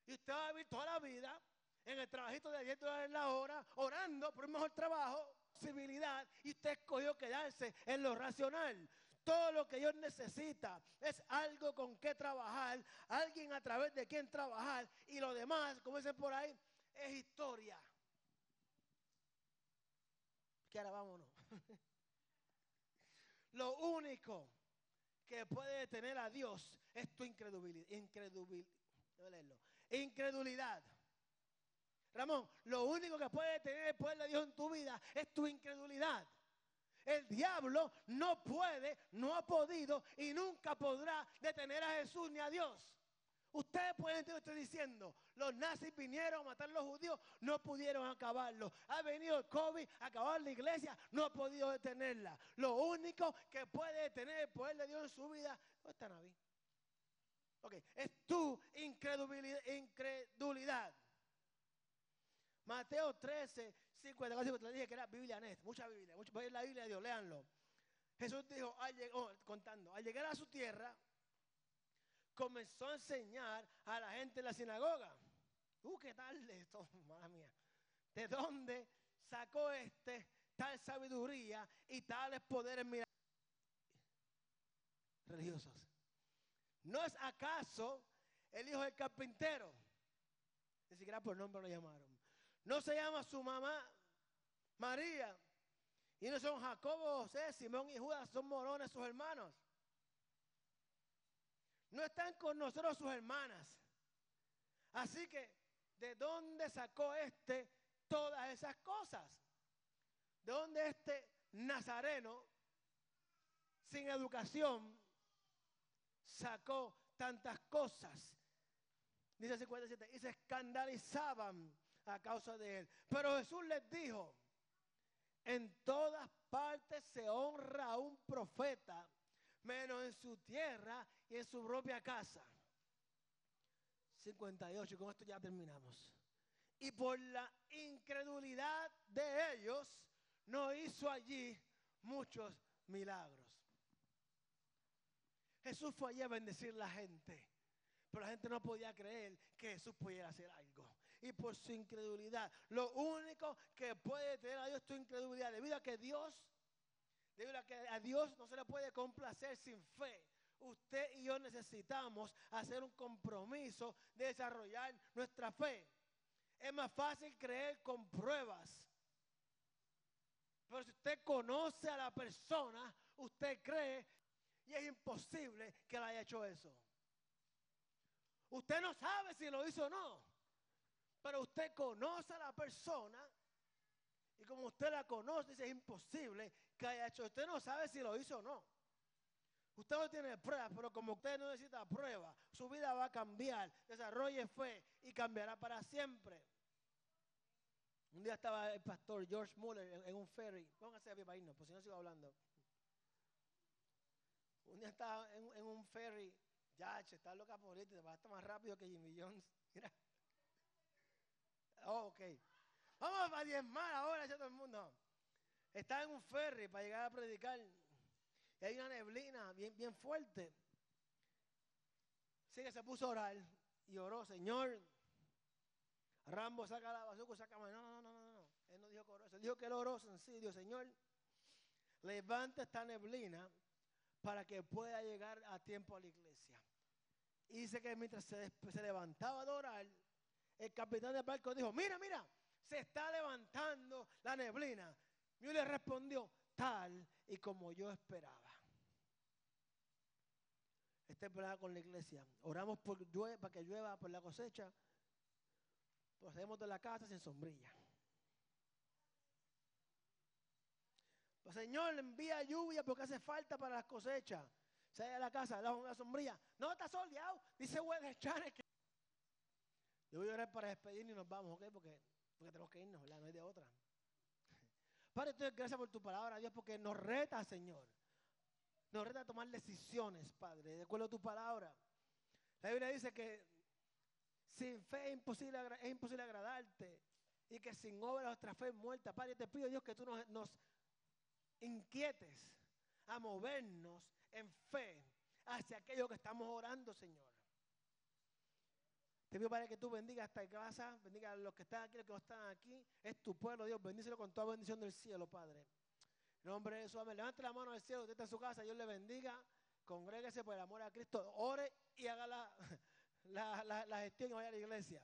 Y usted va a vivir toda la vida en el trabajito de 10 dólares la hora, orando por un mejor trabajo, civilidad, y usted escogió quedarse en lo racional. Todo lo que Dios necesita es algo con que trabajar, alguien a través de quien trabajar, y lo demás, como dicen por ahí, es historia. Que ahora vámonos. lo único que puede detener a Dios es tu incredulidad. incredulidad. Ramón, lo único que puede tener el poder de Dios en tu vida es tu incredulidad. El diablo no puede, no ha podido y nunca podrá detener a Jesús ni a Dios. Ustedes pueden entender lo que estoy diciendo. Los nazis vinieron a matar a los judíos, no pudieron acabarlo. Ha venido el COVID a acabar la iglesia, no ha podido detenerla. Lo único que puede detener el poder de Dios en su vida no está Naví. Ok, es tu incredulidad. Mateo 13, 54, te dije que era Biblia Net, mucha Biblia, mucha, la Biblia de Dios, léanlo. Jesús dijo, oh, contando, al llegar a su tierra, comenzó a enseñar a la gente en la sinagoga. Uh, ¿qué tal esto? Madre mía. ¿De dónde sacó este tal sabiduría y tales poderes religiosos? ¿No es acaso el hijo del carpintero? Ni siquiera por nombre lo llamaron. ¿No se llama su mamá María? Y no son Jacobo, José, Simón y Judas, son morones sus hermanos. No están con nosotros sus hermanas. Así que, ¿de dónde sacó este todas esas cosas? ¿De dónde este nazareno sin educación, sacó tantas cosas. Dice 57, y se escandalizaban a causa de él. Pero Jesús les dijo, en todas partes se honra a un profeta, menos en su tierra y en su propia casa. 58, con esto ya terminamos. Y por la incredulidad de ellos, no hizo allí muchos milagros. Jesús fue allí a bendecir la gente, pero la gente no podía creer que Jesús pudiera hacer algo. Y por su incredulidad, lo único que puede tener a Dios es tu incredulidad, debido a que Dios, debido a que a Dios no se le puede complacer sin fe. Usted y yo necesitamos hacer un compromiso de desarrollar nuestra fe. Es más fácil creer con pruebas. Pero si usted conoce a la persona, usted cree y es imposible que le haya hecho eso. Usted no sabe si lo hizo o no, pero usted conoce a la persona y como usted la conoce, es imposible que haya hecho. Usted no sabe si lo hizo o no. Usted no tiene pruebas, pero como usted no necesita pruebas, su vida va a cambiar. Desarrolle fe y cambiará para siempre. Un día estaba el pastor George Muller en, un ferry. Póngase a pie para irnos, pues si no sigo hablando. Un día estaba en, un ferry. Ya, che, está loca por irte, va a estar más rápido que Jimmy Jones. Mira. Oh, ok. Vamos a diezmar ahora, ya todo el mundo. Está en un ferry para llegar a predicar. Hay una neblina bien, fuerte. Así que se puso a orar y oró, Señor. Rambo saca la bazooka, saca. No, no, no, no, no. Él no dijo que oró. Él dijo que él oró sencillo, Señor. Levanta esta neblina para que pueda llegar a tiempo a la iglesia. Y dice que mientras se, se levantaba a orar, el capitán del barco dijo, mira, mira, se está levantando la neblina. Y le respondió, tal y como yo esperaba. Este problema con la iglesia. Oramos por para que llueva por la cosecha. Procedemos de la casa sin sombrilla. Pues Señor, envía lluvia porque hace falta para las cosechas. Sale a la casa, da una sombrilla. No, está soleado. Dice Weather Channel que... Yo voy a orar para despedirnos y nos vamos, ¿ok? Porque, tenemos que irnos, ¿verdad? No hay de otra. Padre, estoy gracias por tu palabra, Dios, porque nos reta, Señor. Nos reta a tomar decisiones, Padre, de acuerdo a tu palabra. La Biblia dice que sin fe es imposible, es imposible agradarte y que sin obra nuestra fe es muerta. Padre, te pido, Dios, que tú nos, nos inquietes a movernos en fe hacia aquello que estamos orando, Señor. Te pido, Padre, que tú bendiga esta casa, bendiga a los que están aquí, los que no están aquí. Es tu pueblo, Dios. Bendícelo con toda bendición del cielo, Padre. Nombre de Jesús, amén. Levante la mano al cielo, usted está en su casa, Dios le bendiga. Congréguese por el amor a Cristo, ore y haga la, la, la, la gestión y vaya a la iglesia.